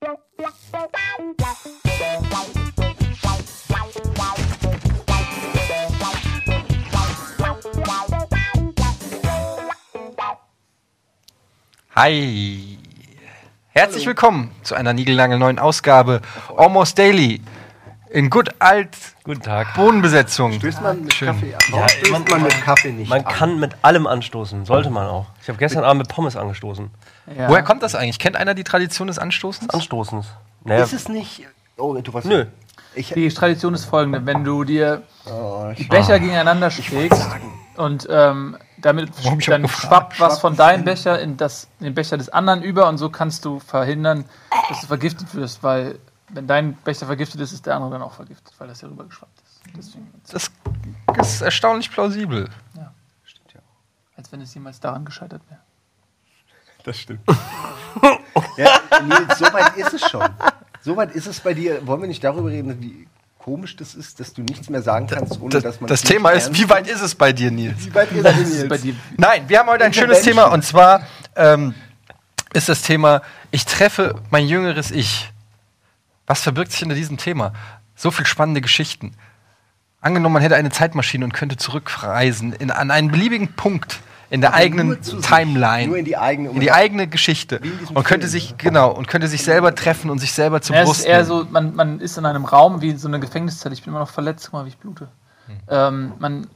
Hi. Herzlich willkommen zu einer niegelnagelneuen neuen Ausgabe Almost Daily. In gut alt Guten Tag. Bodenbesetzung. Stößt man mit Schön. Kaffee an? Ja, Warum stößt man- man, mit Kaffee nicht Man an? kann mit allem anstoßen, sollte man auch. Ich habe gestern Abend mit Pommes angestoßen. Ja. Woher kommt das eigentlich? Kennt einer die Tradition des Anstoßens? Anstoßens. Naja, Ist es nicht... Oh, du was? Nö. Ich, Die Tradition ist folgende: Wenn du dir oh, die Becher gegeneinander schlägst und ähm, damit Warum? Dann schwappt was von deinem. Becher in, das, in den Becher des anderen über und so kannst du verhindern, dass du vergiftet wirst, weil wenn dein Becher vergiftet ist, ist der andere dann auch vergiftet, weil das ja rübergeschwappt ist. Deswegen, Das ist erstaunlich plausibel. als wenn es jemals daran gescheitert wäre. das stimmt. ja, Nils, so weit ist es schon. So weit ist es bei dir. Wollen wir nicht darüber reden, wie komisch das ist, dass du nichts mehr sagen kannst, ohne Das, dass man das Thema ist, wie weit ist es bei dir, Nils? Wie weit ist es bei Nils? dir. Nein, wir haben heute ein schönes. Thema und zwar ähm, ist das Thema, ich treffe mein jüngeres Ich. Was verbirgt sich hinter diesem Thema? So viel spannende Geschichten. Angenommen, man hätte eine Zeitmaschine und könnte zurückreisen in, an einen beliebigen Punkt in der Aber eigenen zu sich, Timeline. nur in die eigene- in die eigene Geschichte. Und könnte Film, sich, genau, und könnte sich selber treffen und sich selber zur Ja, es Brust ist eher so, man, man ist in einem Raum wie so eine Gefängniszelle. Ich bin immer noch verletzt, guck mal, wie ich blute. Ähm, man,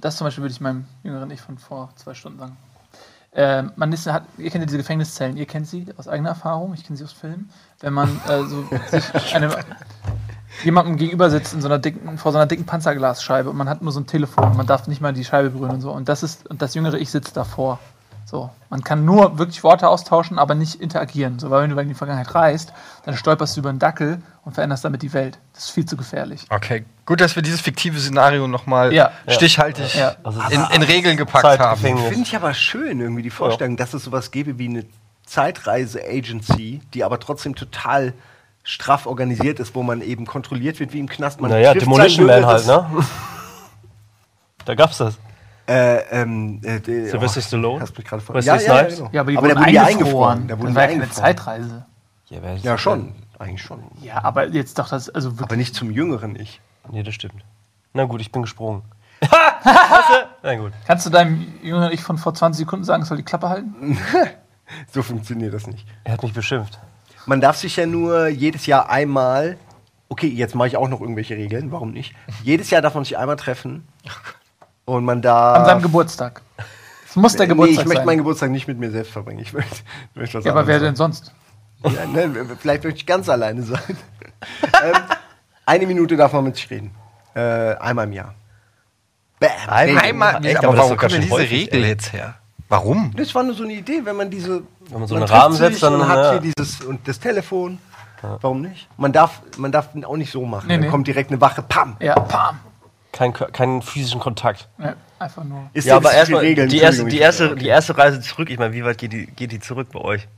das zum Beispiel würde ich meinem jüngeren Ich von vor zwei Stunden sagen. Ähm, man ist, hat, ihr kennt ja diese Gefängniszellen, ihr kennt sie aus eigener Erfahrung, ich kenne sie aus Filmen. Wenn man äh, so sich einem, jemandem gegenüber sitzt in so einer dicken, vor so einer dicken Panzerglasscheibe und man hat nur so ein Telefon, man darf nicht mal die Scheibe berühren und so. Und das ist, und das jüngere Ich sitzt davor. So, man kann nur wirklich Worte austauschen, aber nicht interagieren. So, weil wenn du in die Vergangenheit reist, dann stolperst du über einen Dackel und veränderst damit die Welt. Das ist viel zu gefährlich. Okay, gut, dass wir dieses fiktive Szenario nochmal Ja. stichhaltig Ja. In, in Regeln gepackt haben. Finde ich aber schön, irgendwie die Vorstellung, dass es sowas gäbe wie eine Zeitreise-Agency, die aber trotzdem total straff organisiert ist, wo man eben kontrolliert wird wie im Knast. Man naja, Demolition Man halt, ne? da gab's das. Äh, ähm, äh, Sylvester Stallone? Hast mich gerade vor. Wesley Snipes? genau. Ja, aber die aber da wurden die eingefroren. eingefroren. Da das war ja keine eingefroren. Zeitreise. Ja, Ja, schon. Eigentlich schon. Ja, aber jetzt doch das, also Aber nicht zum jüngeren Ich. Nee, das stimmt. Na gut, ich bin gesprungen. Na gut. Kannst du deinem jüngeren Ich von vor 20 Sekunden sagen, es soll die Klappe halten? So funktioniert das nicht. Er hat mich beschimpft. Man darf sich ja nur jedes Jahr einmal. Okay, jetzt mache ich auch noch irgendwelche Regeln. Warum nicht? Jedes Jahr darf man sich einmal treffen. Und man darf. An seinem Geburtstag. Es muss der Nee, Geburtstag ich möchte sein. meinen Geburtstag nicht mit mir selbst verbringen. Ich möchte, ich möchte was ja, aber wer anderes denn sonst? Ja, ne, vielleicht möchte ich ganz alleine sein. ähm, eine Minute darf man mit sich reden. Äh, einmal im Jahr. Bam. Einmal-. Einmal, Echt, aber, warum kommt denn diese häufig, Regel ey. jetzt her? Warum? Das war nur so eine Idee, wenn man diese. Wenn man so man einen trifft Rahmen setzt, dann, und hat ja. hier dieses und das Telefon. Warum nicht? Man darf, man darf auch nicht so machen. Nee, Dann nee. kommt direkt eine Wache, pam. Ja, pam. Kein, keinen physischen Kontakt. Ja, einfach nur. Ist Ja, aber erstmal Regeln, die erste, die, ich- erste, okay. die erste Reise zurück. Ich meine, wie weit geht die, geht die zurück bei euch?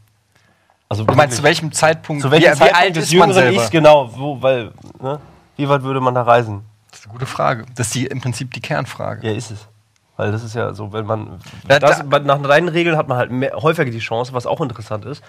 Also Du meinst, zu welchem Zeitpunkt? zu welchem wie, wie Zeitpunkt alt des ist man jüngeren selber? Ichs genau? Wo, weil, ne? Wie weit würde man da reisen? Das ist eine gute Frage. Das ist die, im Prinzip die Kernfrage. Ja, ist es. Weil das ist ja so, wenn man. Ja, das, da- nach deinen Regeln hat man halt mehr, häufiger die Chance, was auch interessant ist.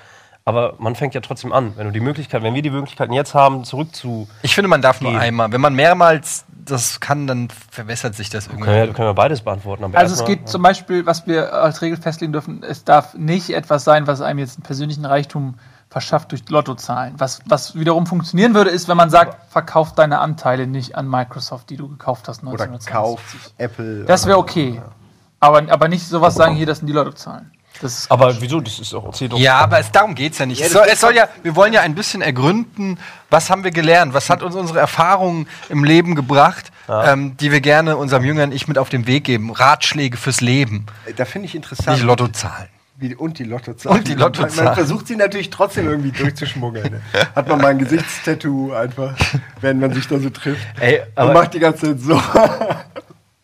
Aber man fängt ja trotzdem an. Wenn du die Möglichkeit, wenn wir die Möglichkeiten jetzt haben, zurück zu. Ich finde, man darf nur einmal. Wenn man mehrmals das kann, dann verwässert sich das irgendwie. Können wir, können wir beides beantworten. Aber Also es geht zum Beispiel, was wir als Regel festlegen dürfen, es darf nicht etwas sein, was einem jetzt einen persönlichen Reichtum verschafft durch Lottozahlen. Was, was wiederum funktionieren würde, ist, wenn man sagt, verkauf deine Anteile nicht an Microsoft, die du gekauft hast Oder 1920. Kauf, Apple. Das wäre okay. Aber, aber nicht sowas sagen, hier, das sind die Lottozahlen. Das ist Aber wieso? Das ist auch. Doch. Ja, aber es, darum geht es ja nicht. Ja, es, soll, es soll ja, wir wollen ja ein bisschen ergründen, was haben wir gelernt, was hat uns unsere Erfahrungen im Leben gebracht, ähm, die wir gerne unserem jüngeren Ich mit auf den Weg geben. Ratschläge fürs Leben, Da finde ich interessant. nicht Lottozahlen. Wie, und die Lottozahlen. Und die Lottozahlen. Man, man versucht sie natürlich trotzdem irgendwie durchzuschmuggeln. Ne? Hat man mal ein Gesichtstattoo einfach, wenn man sich da so trifft. Ey, und macht die ganze Zeit so.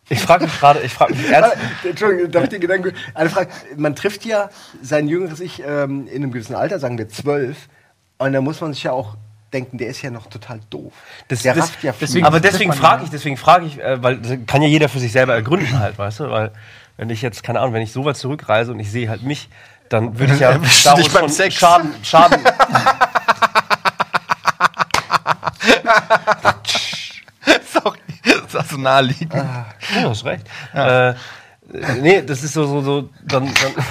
Ich frage mich gerade, ich frage mich ernst. Entschuldigung, darf ich den Gedanken. Eine Frage. Man trifft ja sein jüngeres Ich ähm, in einem gewissen Alter, sagen wir zwölf. Und da muss man sich ja auch denken, der ist ja noch total doof. Das- der das- rafft ja deswegen- aber deswegen frage ich, deswegen frage ich, äh, weil das kann ja jeder für sich selber ergründen halt, weißt du? Weil wenn ich jetzt, keine Ahnung, wenn ich so weit zurückreise und ich sehe halt mich, dann würde ich ja daraus beim schon Sex? Schaden, Schaden. Sorry, das ist so naheliegend. Ja, du hast recht. Äh, nee, das ist so, so, so dann, dann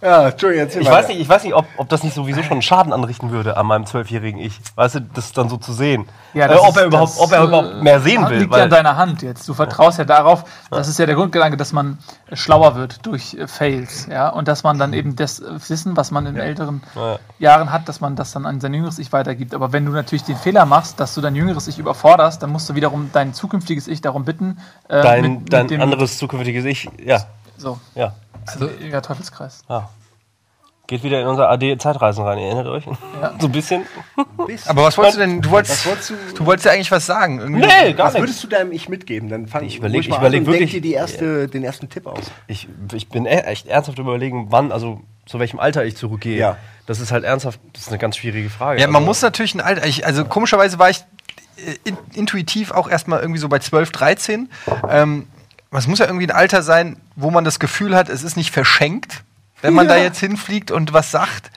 Ja, Entschuldigung, erzähl ich weiter. weiß nicht, ich weiß nicht ob, ob das nicht sowieso schon Schaden anrichten würde an meinem zwölfjährigen Ich. Weißt du, das dann so zu sehen. Ja, äh, das ob ist- er überhaupt, das, ob er äh, überhaupt mehr sehen will. Liegt ja in deiner Hand jetzt. Du vertraust ja darauf, das ist ja der Grundgedanke, dass man schlauer wird durch äh, Fails, ja, und dass man dann eben das äh, Wissen, was man in älteren Ja. Jahren hat, dass man das dann an sein jüngeres Ich weitergibt. Aber wenn du natürlich den Fehler machst, dass du dein jüngeres Ich überforderst, dann musst du wiederum dein zukünftiges Ich darum bitten, äh, dein, mit- mit dein dem- anderes zukünftiges Ich, ja, So, ja, also, ja, Teufelskreis. ja. Geht wieder in unser AD-Zeitreisen rein, ihr erinnert euch? So ein bisschen. Aber was wolltest du denn? Du wolltest, wolltest du- du wolltest ja eigentlich was sagen. Irgendwie. Nee, gar Was nicht. würdest du deinem Ich mitgeben? Dann fang Ich überleg- ruhig mal ich überleg an und denk wirklich- dir die erste, den ersten Tipp aus. Ich, ich bin e- echt ernsthaft überlegen, wann, also zu welchem Alter ich zurückgehe. Ja. Das ist halt ernsthaft, das ist eine ganz schwierige Frage. Ja, man Also, muss natürlich ein Alter. Ich, also komischerweise war ich äh, in, intuitiv auch erstmal irgendwie so bei 12, 13. Ähm, es muss ja irgendwie ein Alter sein, wo man das Gefühl hat, es ist nicht verschenkt, wenn man Ja. da jetzt hinfliegt und was sagt.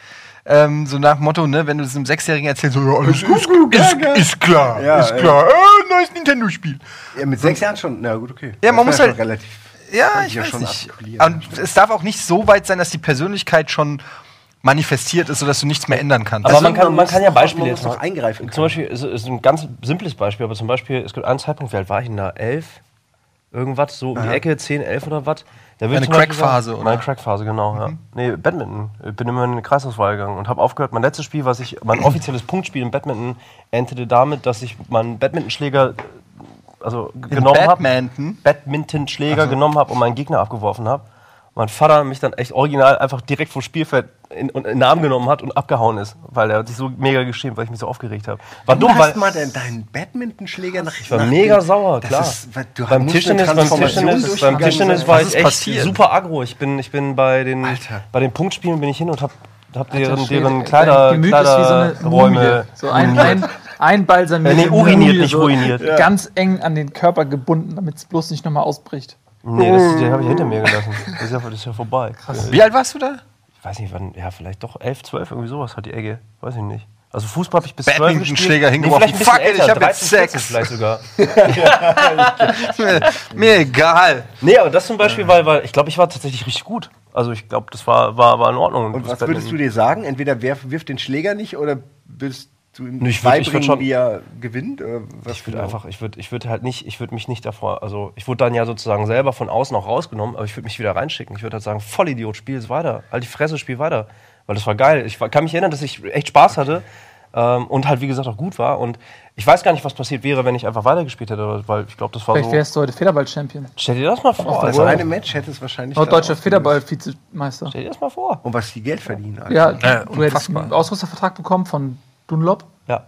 Ähm, so nach dem Motto, ne, wenn du es einem Sechsjährigen erzählst, so, ja, alles ist, ist, ist, ist klar, Ja, ist ja. klar, äh, neues Nintendo-Spiel. Ja, mit sechs Jahren schon. Na gut, okay. Ja, man muss halt- relativ. Ja, ich ja weiß schon nicht. Und es darf auch nicht so weit sein, dass die Persönlichkeit schon manifestiert ist, sodass du nichts mehr ändern kannst. Aber Also man kann, man kann ja Beispiele jetzt mal- eingreifen Zum Beispiel, ist, ist ein ganz simples Beispiel, aber zum Beispiel, es gibt einen Zeitpunkt, wie alt war ich denn da? Elf? Irgendwas, so um die Ecke, 10, 11 oder was? Da Beispiel Crack-Phase, oder? Meine Crack-Phase, genau, ja. Nee, Badminton. Ich bin immer in eine Kreisauswahl gegangen und habe aufgehört. Mein letztes Spiel, was ich, mein offizielles Punktspiel im Badminton, endete damit, dass ich meinen Badmintonschläger also genommen habe. Badminton? Badmintonschläger genommen habe und meinen Gegner abgeworfen habe. Mein Vater mich dann echt original einfach direkt vom Spielfeld in, in den Arm genommen hat und abgehauen ist, weil er hat sich so mega geschämt, weil ich mich so aufgeregt habe. War Du dumm, weil hast mal deinen, deinen Badmintonschläger nach ich war mega sauer, das klar. Ist, weil du beim Tischtennis, beim Tischtennis, beim Tischtennis war ich echt passiert? super aggro. Ich bin, ich bin bei den, Alter. bei den Punktspielen bin ich hin und hab, hab deren, Schwede, deren dein Kleider, wie so. Kleiderräume So ein, ein, ein Äh, nee, uriniert, nicht ruiniert. Ja. Ganz eng an den Körper gebunden, damit es bloß nicht nochmal ausbricht. Nee, das, den habe ich hinter mir gelassen. Das ist ja, das ist ja vorbei. Krass. Wie alt warst du da? Ich weiß nicht, wann, ja, vielleicht doch 11, 12, irgendwie sowas hat die Ecke. Weiß ich nicht. Also Fußball habe ich bis 12 Badmintonschläger gespielt. hingeworfen. vielleicht ein bisschen Fuck it, ich älter, hab jetzt 13, 14 Sex. vielleicht sogar. mir, mir egal. Nee, aber das zum Beispiel, weil, weil ich glaube, ich war tatsächlich richtig gut. Also ich glaube, das war, war, war in Ordnung. Und was würdest du dir sagen? Entweder wirf, wirf den Schläger nicht oder willst du ihm ich würd- ich würd schon- wie er gewinnt? Was Ich würde genau? einfach, ich würde ich würd halt nicht, ich würde mich nicht davor, also ich wurde dann ja sozusagen selber von außen auch rausgenommen, aber ich würde mich wieder reinschicken. Ich würde halt sagen, Vollidiot, spiel es weiter. Halt die Fresse, spiel weiter. Weil das war geil. Ich kann mich erinnern, dass ich echt Spaß hatte ähm, und halt, wie gesagt, auch gut war. Und ich weiß gar nicht, was passiert wäre, wenn ich einfach weitergespielt hätte, weil ich glaube, das war Vielleicht so. wärst du heute Federball-Champion. Stell dir das mal vor. Also eine Match hätte es wahrscheinlich. Norddeutscher auch Federball-Vizemeister. Stell dir das mal vor. Und was die Geld verdienen. Alter. Ja, Äh, du hättest einen Ausrüstervertrag bekommen von Dunlop. Ja.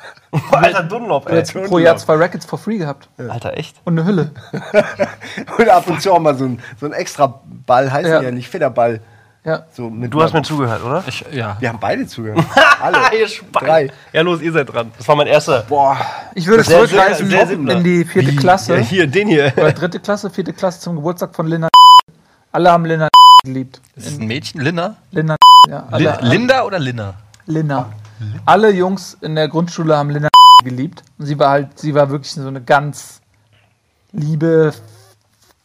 Alter Dunlop, Du ey. hättest pro Jahr zwei Rackets for free gehabt. Alter, echt? Und eine Hülle. Und ab und zu auch mal so ein, so ein extra Ball heißt Ja. ja. nicht Federball. Ja. So mit Du hast mir zugehört, oder? Ich, ja. Wir haben beide zugehört. Alle. Ihr. Drei. Ja, los, ihr seid dran. Das war mein erster. Boah. Ich würde zurückreisen in die vierte Klasse. Ja, hier, den hier. Oder dritte Klasse, vierte Klasse zum Geburtstag von Linda. Alle haben Linda geliebt. Das ist ein Mädchen, Linda? Linda. Ja, alle, Linda oder Linda? Linda. Alle Jungs in der Grundschule haben Linda geliebt. Und sie war halt, sie war wirklich so eine ganz liebe,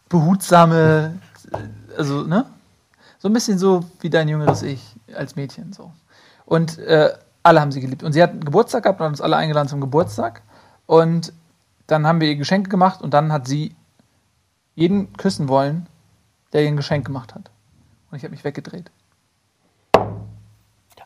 behutsame, also, ne? So ein bisschen so wie dein jüngeres Ich als Mädchen, so. Und äh, alle haben sie geliebt. Und sie hat einen Geburtstag gehabt und hat uns alle eingeladen zum Geburtstag. Und dann haben wir ihr Geschenke gemacht und dann hat sie jeden küssen wollen, der ihr ein Geschenk gemacht hat. Und ich habe mich weggedreht.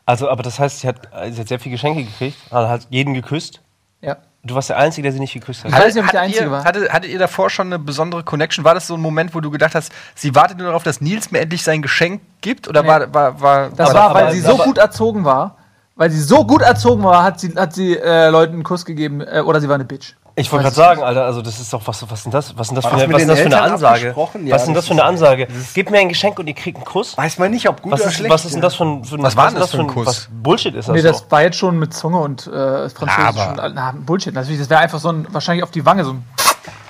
Also, aber das heißt, sie hat, sie hat sehr viele Geschenke gekriegt, also hat jeden geküsst. Ja. Du warst der Einzige, der sie nicht geküsst hat. Ich weiß nicht, ob ich der Hattet Einzige ihr, war. Hattet, hattet ihr davor schon eine besondere Connection? War das so ein Moment, wo du gedacht hast, sie wartet nur darauf, dass Nils mir endlich sein Geschenk gibt? Oder Nee. war, war, war, Das war war, weil aber- sie so aber- gut erzogen war. Weil sie so gut erzogen war, hat sie, hat sie äh, Leuten einen Kuss gegeben. Äh, oder sie war eine Bitch. Ich wollte gerade sagen, Alter, also das ist doch, was, was denn das? Was denn das, für eine, was das für eine Ansage? Ja, was ist denn das das für eine Ansage? Gebt mir ein Geschenk und ihr kriegt einen Kuss? Weiß man nicht, ob gut Was oder ist, schlecht. was ist denn das für ein, für Was war denn ist das für ein Kuss? Was Bullshit ist das Nee, das war jetzt schon mit Zunge und äh, Französisch. Aber- und, na, Bullshit, natürlich. Das wäre einfach so ein, wahrscheinlich auf die Wange so ein.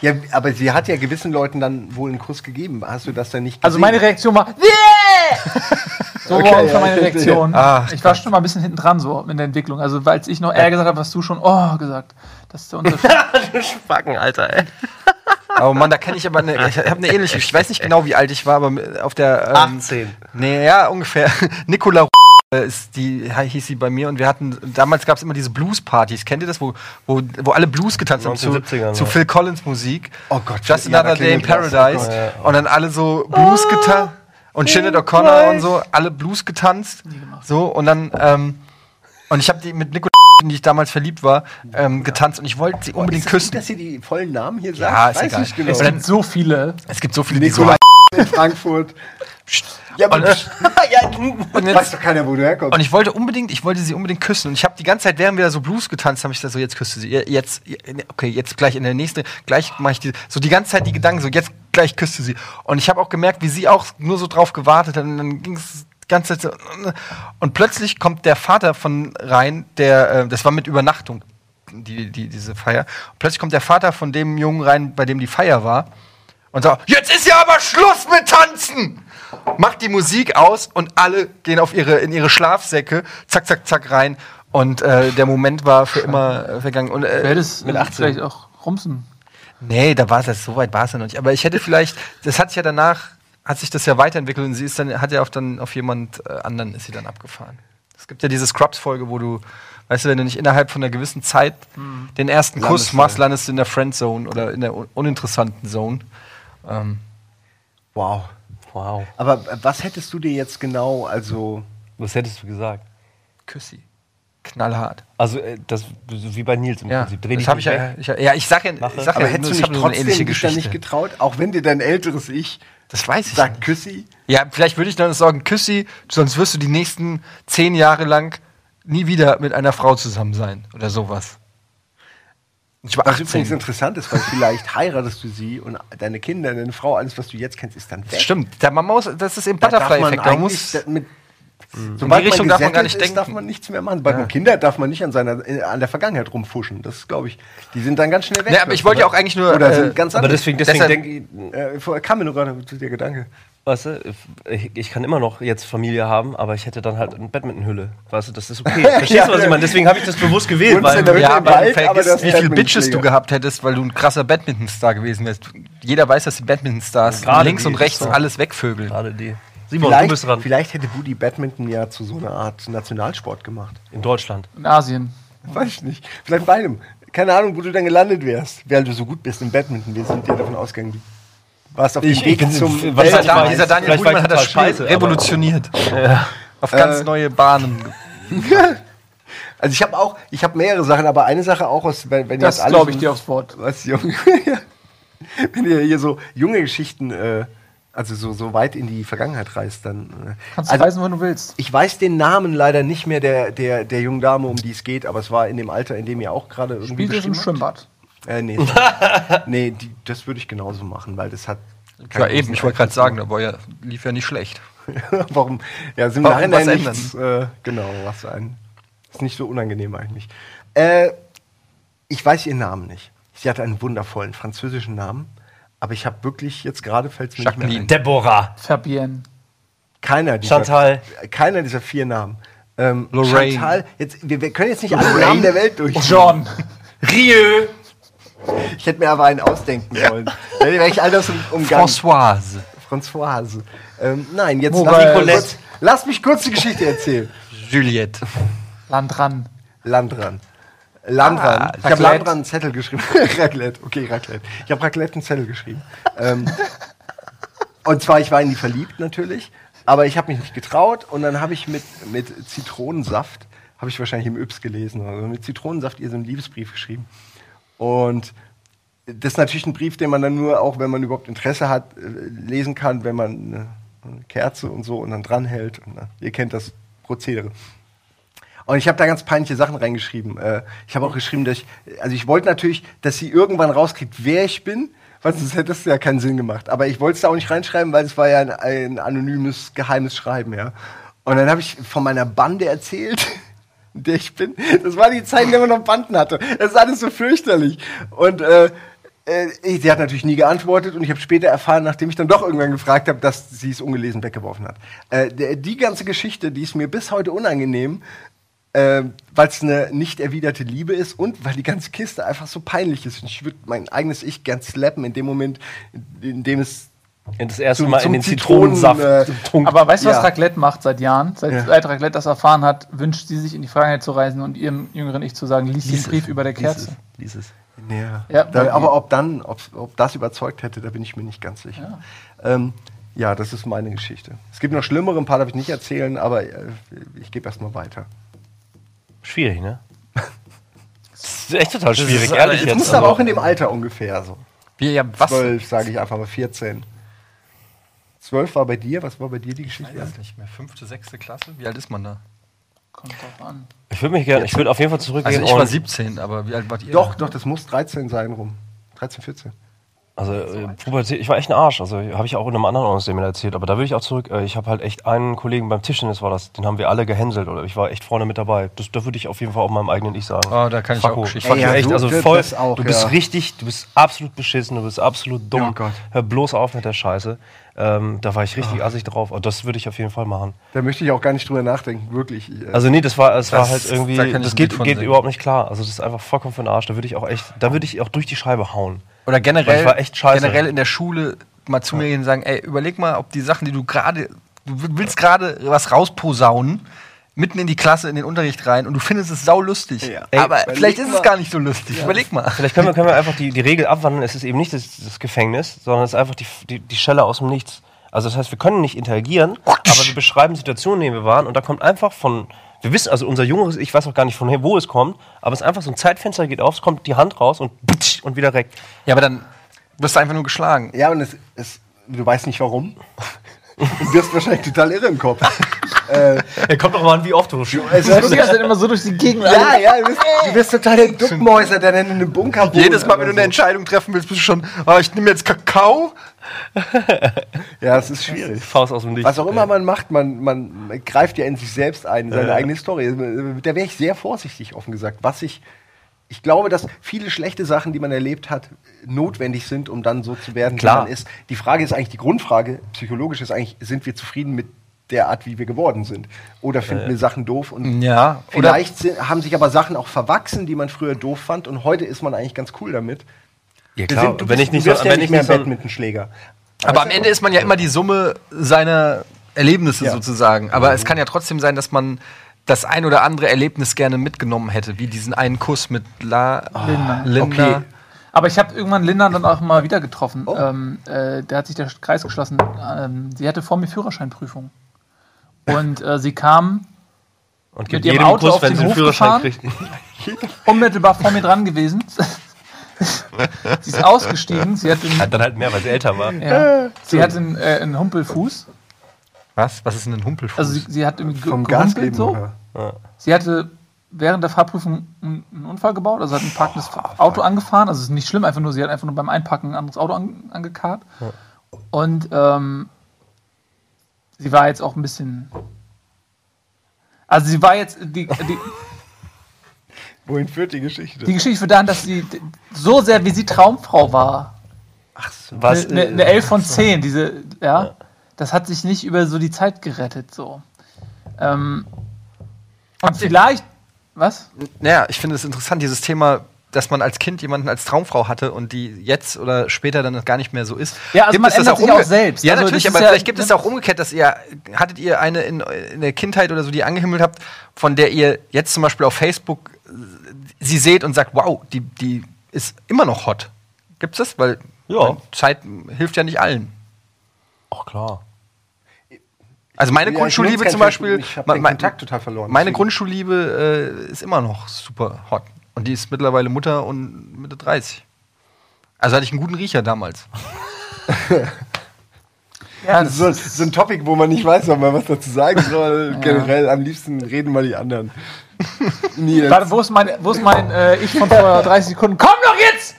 Ja, aber sie hat ja gewissen Leuten dann wohl einen Kuss gegeben. Hast du das dann nicht gesehen? Also meine Reaktion war, yeah! So Okay, war ja, für meine. Reaktion. Ach, ich war schon mal ein bisschen hinten dran so in der Entwicklung. Also, als ich noch R gesagt habe, hast du schon Oh gesagt. Das ist der Unterschied. Du Spacken, Alter, ey. Oh Mann, da kenne ich aber eine, ich habe eine ähnliche, ich weiß nicht genau, wie alt ich war, aber auf der ähm, 18. Nee, ja, ungefähr. Nicola äh, ist die hieß sie bei mir und wir hatten damals gab es immer diese Blues Partys. Kennt ihr das, wo, wo, wo alle Blues getanzt haben zu, 1970ern, zu. Phil Collins Musik? Oh Gott, Just ja, Another Day in. Paradise Oh Gott. und dann alle so Blues getanzt und Shinnet O'Connor und so alle Blues getanzt. So und dann ähm, und ich habe die mit Nicola in die ich damals verliebt war, ähm, getanzt und ich wollte sie unbedingt Ist das gut, küssen. dass ihr die vollen Namen hier Ja, sagt? ist Weiß egal. nicht genau. Es gibt so viele. Es gibt so viele, die so Nicola in Frankfurt. Ja, aber Und, äh, und weiß jetzt, doch keiner, wo du herkommst. Und ich wollte unbedingt, ich wollte sie unbedingt küssen. Und ich habe die ganze Zeit, während wir da so Blues getanzt haben, ich gesagt, so jetzt küsste sie. Jetzt, okay, jetzt gleich in der nächsten, gleich mache ich die. So die ganze Zeit die Gedanken, so jetzt gleich küsste sie. Und ich habe auch gemerkt, wie sie auch nur so drauf gewartet hat. Und dann ging es die ganze Zeit so. Und plötzlich kommt der Vater von rein, der, äh, das war mit Übernachtung, die, die, diese Feier. Und plötzlich kommt der Vater von dem Jungen rein, bei dem die Feier war. Und sagt, jetzt ist ja aber Schluss mit Tanzen! Macht die Musik aus und alle gehen auf ihre, in ihre Schlafsäcke, zack, zack, zack rein. Und äh, der Moment war für immer äh, vergangen. Und, Wäre äh, das mit 18. vielleicht auch rumsen. Nee, da war das, so weit war es ja noch nicht. Aber ich hätte vielleicht, das hat sich ja danach, hat sich das ja weiterentwickelt und sie ist dann, hat ja auf, dann auf jemand äh, anderen ist sie dann abgefahren. Es gibt ja diese Scrubs-Folge, wo du, weißt du, wenn du nicht innerhalb von einer gewissen Zeit den ersten Kuss Landest du. machst, landest du in der Friendzone oder in der un uninteressanten Zone. Ähm, wow. Wow. Aber äh, was hättest du dir jetzt genau, also. Was hättest du gesagt? Küssi. Knallhart. Also, äh, das wie bei Nils im Ja, Prinzip. Dreh das dich habe ich nicht ja, ich, ja. Ich sag ja, ich sag ja, hättest du ich nicht habe so eine trotzdem ähnliche dich da nicht Geschichte. getraut, auch wenn dir dein älteres Ich Das weiß ich. sagt. Küssi? Ja, vielleicht würde ich dann sagen, Küssi, sonst wirst du die nächsten zehn Jahre lang nie wieder mit einer Frau zusammen sein oder sowas. Ich war Was übrigens 18. interessant ist, weil vielleicht heiratest du sie und deine Kinder, deine Frau, alles, was du jetzt kennst, ist dann weg. Das stimmt. Der, man muss, das ist eben Da darf man Butterfly-Effekt. Man eigentlich muss, da- mit, in sobald die Richtung darf man gar nicht ist, denken. darf man nichts mehr machen. Bei den Kindern darf man nicht an, seiner, äh, an der Vergangenheit rumfuschen. Das glaube ich. Die sind dann ganz schnell weg. Nee, aber ich wollte ja auch eigentlich nur, Oder äh, sind ganz Aber anders. deswegen, deswegen denke ich, Äh, vorher kam mir nur gerade zu der Gedanke. weißt du, ich, ich kann immer noch jetzt Familie haben, aber ich hätte dann halt eine Badmintonhülle. Weißt du, das ist okay. Verstehst du, was ich meine? Deswegen habe ich das bewusst gewählt, in weil. Ja, im weil Wald, aber vergisst, das wie viele Bitches du gehabt hättest, weil du ein krasser Badminton-Star gewesen wärst. Jeder weiß, dass die Badminton-Stars links die, und rechts alles wegvögeln. Gerade die. Simon, du Vielleicht, bist dran. vielleicht hätte Budi Badminton ja zu so einer Art Nationalsport gemacht. In Deutschland. In Asien. Weiß ich nicht. Vielleicht beidem. Keine Ahnung, wo du dann gelandet wärst, weil du so gut bist im Badminton. Wir sind ja davon ausgegangen, du warst auf dem Weg zum was Dieser, Dan war- dieser Daniel Buhlmann hat das Spiel scheiße, revolutioniert. Auf ganz Äh, neue Bahnen. Also ich habe auch, ich habe mehrere Sachen, aber eine Sache auch aus, wenn, wenn ihr Das glaube ich dir aufs Wort. was jung, wenn ihr hier so junge Geschichten, äh, also so, so weit in die Vergangenheit reist, dann. Äh, Kannst du also, reisen, wenn du willst. ich weiß den Namen leider nicht mehr der, der, der jungen Dame, um die es geht, aber es war in dem Alter, in dem ihr auch gerade irgendwie Spielt es im. Schwimmbad. Äh, nee, nee die, das würde ich genauso machen, weil das hat. Ja, eben, ich wollte gerade sagen, aber ja, lief ja nicht schlecht. Warum? Ja, sind Warum was nichts, äh, genau, was ein. Ist nicht so unangenehm eigentlich. Äh, ich weiß ihren Namen nicht. Sie hatte einen wundervollen französischen Namen, aber ich habe wirklich, jetzt gerade fällt es mir nicht mehr Jacqueline. ein. Deborah. Fabienne. Keiner dieser, Chantal. keiner dieser vier Namen. Ähm, Lorraine. Chantal, jetzt, wir, wir können jetzt nicht alle Namen der Welt durch. John. Rieu. Ich hätte mir aber einen ausdenken sollen. Dann wäre ich alles um, umgangen. Françoise. Françoise. Ähm, nein, jetzt lass mich, Nicolette. kurz, lass mich kurz die Geschichte erzählen. Juliette. Landran. Landran. Landran. Ah, ich habe. Landran einen Zettel geschrieben. Raclette, okay, Raclette. Ich habe Raclette einen Zettel geschrieben. ähm, und zwar, ich war in die verliebt natürlich, aber ich habe mich nicht getraut und dann habe ich mit, mit Zitronensaft, habe ich wahrscheinlich im Yps gelesen, also mit Zitronensaft ihr so einen Liebesbrief geschrieben. Und das ist natürlich ein Brief, den man dann nur, auch wenn man überhaupt Interesse hat, äh, lesen kann, wenn man eine, eine Kerze und so und dann dranhält. Und, äh, ihr kennt das Prozedere. Und ich habe da ganz peinliche Sachen reingeschrieben. Äh, ich habe auch geschrieben, dass ich, also ich wollte natürlich, dass sie irgendwann rauskriegt, wer ich bin, weil sonst hätte das ja keinen Sinn gemacht. Aber ich wollte es da auch nicht reinschreiben, weil es war ja ein, ein anonymes, geheimes Schreiben, ja. Und dann habe ich von meiner Bande erzählt, in der ich bin. Das war die Zeit, in der man noch Banden hatte. Das ist alles so fürchterlich. Und äh, Äh, sie hat natürlich nie geantwortet und ich habe später erfahren, nachdem ich dann doch irgendwann gefragt habe, dass sie es ungelesen weggeworfen hat. Äh, der, die ganze Geschichte, die ist mir bis heute unangenehm, äh, weil es eine nicht erwiderte Liebe ist und weil die ganze Kiste einfach so peinlich ist. Und ich würde mein eigenes Ich gern slappen in dem Moment, in dem es Das erste Zum- Mal zum in den Zitronen, Zitronensaft äh, tunkt. Aber weißt du, was Ja. Raclette macht seit Jahren? Seit, Ja. seit Raclette das erfahren hat, wünscht sie sich in die Freiheit zu reisen und ihrem jüngeren Ich zu sagen, lies den Brief über der Kerze. Lies es. Ja, Ja, da, aber ob dann, ob, ob das überzeugt hätte, da bin ich mir nicht ganz sicher. Ja, ähm, ja das ist meine Geschichte. Es gibt noch schlimmere, ein paar darf ich nicht erzählen, aber äh, ich gebe erstmal weiter. Schwierig, ne? Das ist echt total schwierig, ist- ehrlich jetzt jetzt. muss aber auch in dem Alter ungefähr so. Wie, ja, was? Zwölf, sage ich einfach mal, 14. Zwölf war bei dir, was war bei dir die Ich Geschichte? weiß nicht mehr. Fünfte, sechste Klasse? Wie alt ist man da? Kommt drauf an. Ich würde mich gerne, ich würde auf jeden Fall zurückgehen. Also ich war und- 17, aber wie alt wart ihr? Doch, doch, das muss 13 sein rum. 13, 14. Also äh, Pubertät, ich war echt ein Arsch. Also habe ich auch in einem anderen Ordnungsseminar erzählt. Aber da würde ich auch zurück. Äh, ich habe halt echt einen Kollegen beim Tischtennis war das. Den haben wir alle gehänselt oder ich war echt vorne mit dabei. Das, da würde ich auf jeden Fall auch meinem eigenen Ich sagen. Oh, da kann ich Fucko. auch Ich Geschichten. fand Ey, ja, echt, also das- voll. das auch, du bist ja. richtig, du bist absolut beschissen, du bist absolut dumm. Oh Gott. Hör bloß auf mit der Scheiße. Ähm, da war ich richtig assig drauf. Und das würde ich auf jeden Fall machen. Da möchte ich auch gar nicht drüber nachdenken, wirklich. Äh, Also nee, das war, es war Das- halt irgendwie, da das geht, von geht überhaupt nicht klar. Also das ist einfach vollkommen für den Arsch. Da würde ich auch echt, da würde ich auch durch die Scheibe hauen. Oder generell, Ich war echt scheiße. generell in der Schule mal zu mir gehen und sagen, ey, überleg mal, ob die Sachen, die du gerade, du willst gerade was rausposaunen, mitten in die Klasse, in den Unterricht rein und du findest es saulustig. Ja. Ey, aber vielleicht ist mal. es gar nicht so lustig. Überleg mal. Vielleicht können wir, können wir einfach die, die Regel abwandeln. Es ist eben nicht das, das Gefängnis, sondern es ist einfach die, die, die Schelle aus dem Nichts. Also das heißt, wir können nicht interagieren, aber wir beschreiben Situationen, in denen wir waren und da kommt einfach von, wir wissen, also unser jüngeres Ich weiß auch gar nicht von wo es kommt, aber es ist einfach so ein Zeitfenster geht auf, es kommt die Hand raus und und wieder weg. Ja, aber dann wirst du einfach nur geschlagen. Ja, und es, es, du weißt nicht warum. Du wirst wahrscheinlich total irre im Kopf. äh, Er kommt doch mal an, wie oft du es Du ist, gehst dann immer so durch die Gegend. ja, ja, du bist, du bist total der Duckmäuser, der dann in einem Bunker wohnt. Jedes Mal, wenn du eine so. Entscheidung treffen willst, bist du schon, oh, ich nehme jetzt Kakao. Ja, es ist schwierig. Faust aus dem Nichts. Was auch immer man macht, man, man greift ja in sich selbst ein, in seine eigene Historie. Da wäre ich sehr vorsichtig, offen gesagt. Was ich, ich glaube, dass viele schlechte Sachen, die man erlebt hat, notwendig sind, um dann so zu werden, Klar. wie man ist. Die Frage ist eigentlich, die Grundfrage, psychologisch ist eigentlich, sind wir zufrieden mit derArt, wie wir geworden sind? Oder finden wir Sachen doof? Und Ja, vielleicht sind, haben sich aber Sachen auch verwachsen, die man früher doof fand und heute ist man eigentlich ganz cool damit. ja, klar, sind- du wenn bist- ich nicht so, ja wenn nicht ich mehr so, Bett mit einem Schläger. Aber am Ende ist man ja immer die Summe seiner Erlebnisse Ja. sozusagen. Aber es kann ja trotzdem sein, dass man das ein oder andere Erlebnis gerne mitgenommen hätte, wie diesen einen Kuss mit La Linda. Linda. Okay. Aber ich habe irgendwann Linda dann auch mal wieder getroffen. Oh. Ähm, äh, da hat sich der Kreis geschlossen. Ähm, sie hatte vor mir Führerscheinprüfung. Und äh, sie kam und mit ihrem Auto Kuss, auf wenn den Hof Führerschein gefahren. unmittelbar vor mir dran gewesen. sie ist ausgestiegen. Sie hat den, Hat dann halt mehr, weil sie älter war. ja, sie hat einen, äh, einen Humpelfuß. Was? Was ist denn ein Humpelfuß? Also sie, sie hat irgendwie ge- Vom Gas geben. so. oder? Sie hatte während der Fahrprüfung einen Unfall gebaut, also hat ein parkendes Auto angefahren. Also es ist nicht schlimm, einfach nur, sie hat einfach nur beim Einpacken ein anderes Auto an, angekarrt. Und ähm, sie war jetzt auch ein bisschen. Also sie war jetzt. Die, die, Wohin führt die Geschichte? die Geschichte führt dahin, dass sie so sehr wie sie Traumfrau war. Was, Eine, äh, eine 11 von 10, diese, ja, Das hat sich nicht über so die Zeit gerettet, so. Ähm, und vielleicht. Was? Naja, ich finde es interessant, dieses Thema, dass man als Kind jemanden als Traumfrau hatte und die jetzt oder später dann gar nicht mehr so ist. Ja, also man es das ändert sich auch selbst. Ja, Also natürlich, aber ja- vielleicht gibt es auch umgekehrt, dass ihr, hattet ihr eine in, in der Kindheit oder so, die ihr angehimmelt habt, von der ihr jetzt zum Beispiel auf Facebook äh, sie seht und sagt, wow, die, die ist immer noch hot. Gibt's das? Weil Ja. Zeit hilft ja nicht allen. Ach klar. Also meine Ja, Grundschulliebe zum Beispiel, ich hab me- den me- Kontakt total verloren, Meine deswegen. Grundschulliebe äh, ist immer noch super hot. Und die ist mittlerweile Mutter und Mitte 30. Also hatte ich einen guten Riecher damals. Ja, Das ist so, so ein Topic, wo man nicht weiß, ob man was dazu sagen soll. Generell am liebsten reden mal die anderen. Warte, wo ist mein, wo ist mein äh, Ich von vor 30 Sekunden? Komm doch jetzt!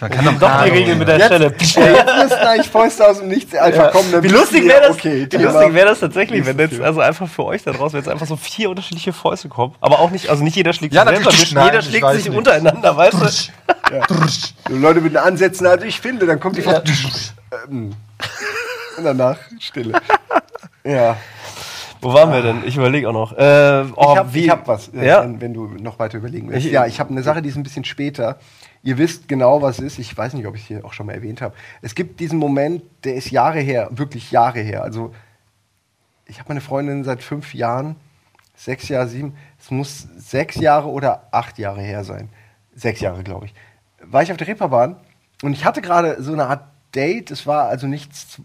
Man kann doch Doch die Regel mit der Jetzt- Stelle. Ja, jetzt müssten eigentlich Fäuste aus dem Nichts einfach kommen. dann Wie lustig wäre das, Okay, wie Thema- lustig wär das tatsächlich, wenn jetzt, also einfach für euch da draußen, wenn jetzt einfach so vier unterschiedliche Fäuste kommen. Aber auch nicht, also nicht jeder schlägt Ja, sich selber, jeder Nein, ich schlägt sich nicht. untereinander, weißt du? ja. Leute mit den Ansätzen, also ich finde, dann kommt die Frau. Ja. Ähm, Und danach Stille. Ja. Wo waren wir denn? Ich überlege auch noch. Äh, oh, ich habe hab was, äh, Ja? wenn, wenn du noch weiter überlegen willst. Ich- ja, ich habe eine Sache, die ist ein bisschen später. Ihr wisst genau, was es ist. Ich weiß nicht, ob ich es hier auch schon mal erwähnt habe. Es gibt diesen Moment, der ist Jahre her, wirklich Jahre her. Also, ich habe meine Freundin seit fünf Jahren, sechs Jahre, sieben, es muss sechs Jahre oder acht Jahre her sein. Sechs Jahre, glaube ich. War ich auf der Reeperbahn und ich hatte gerade so eine Art Date. Es war also nichts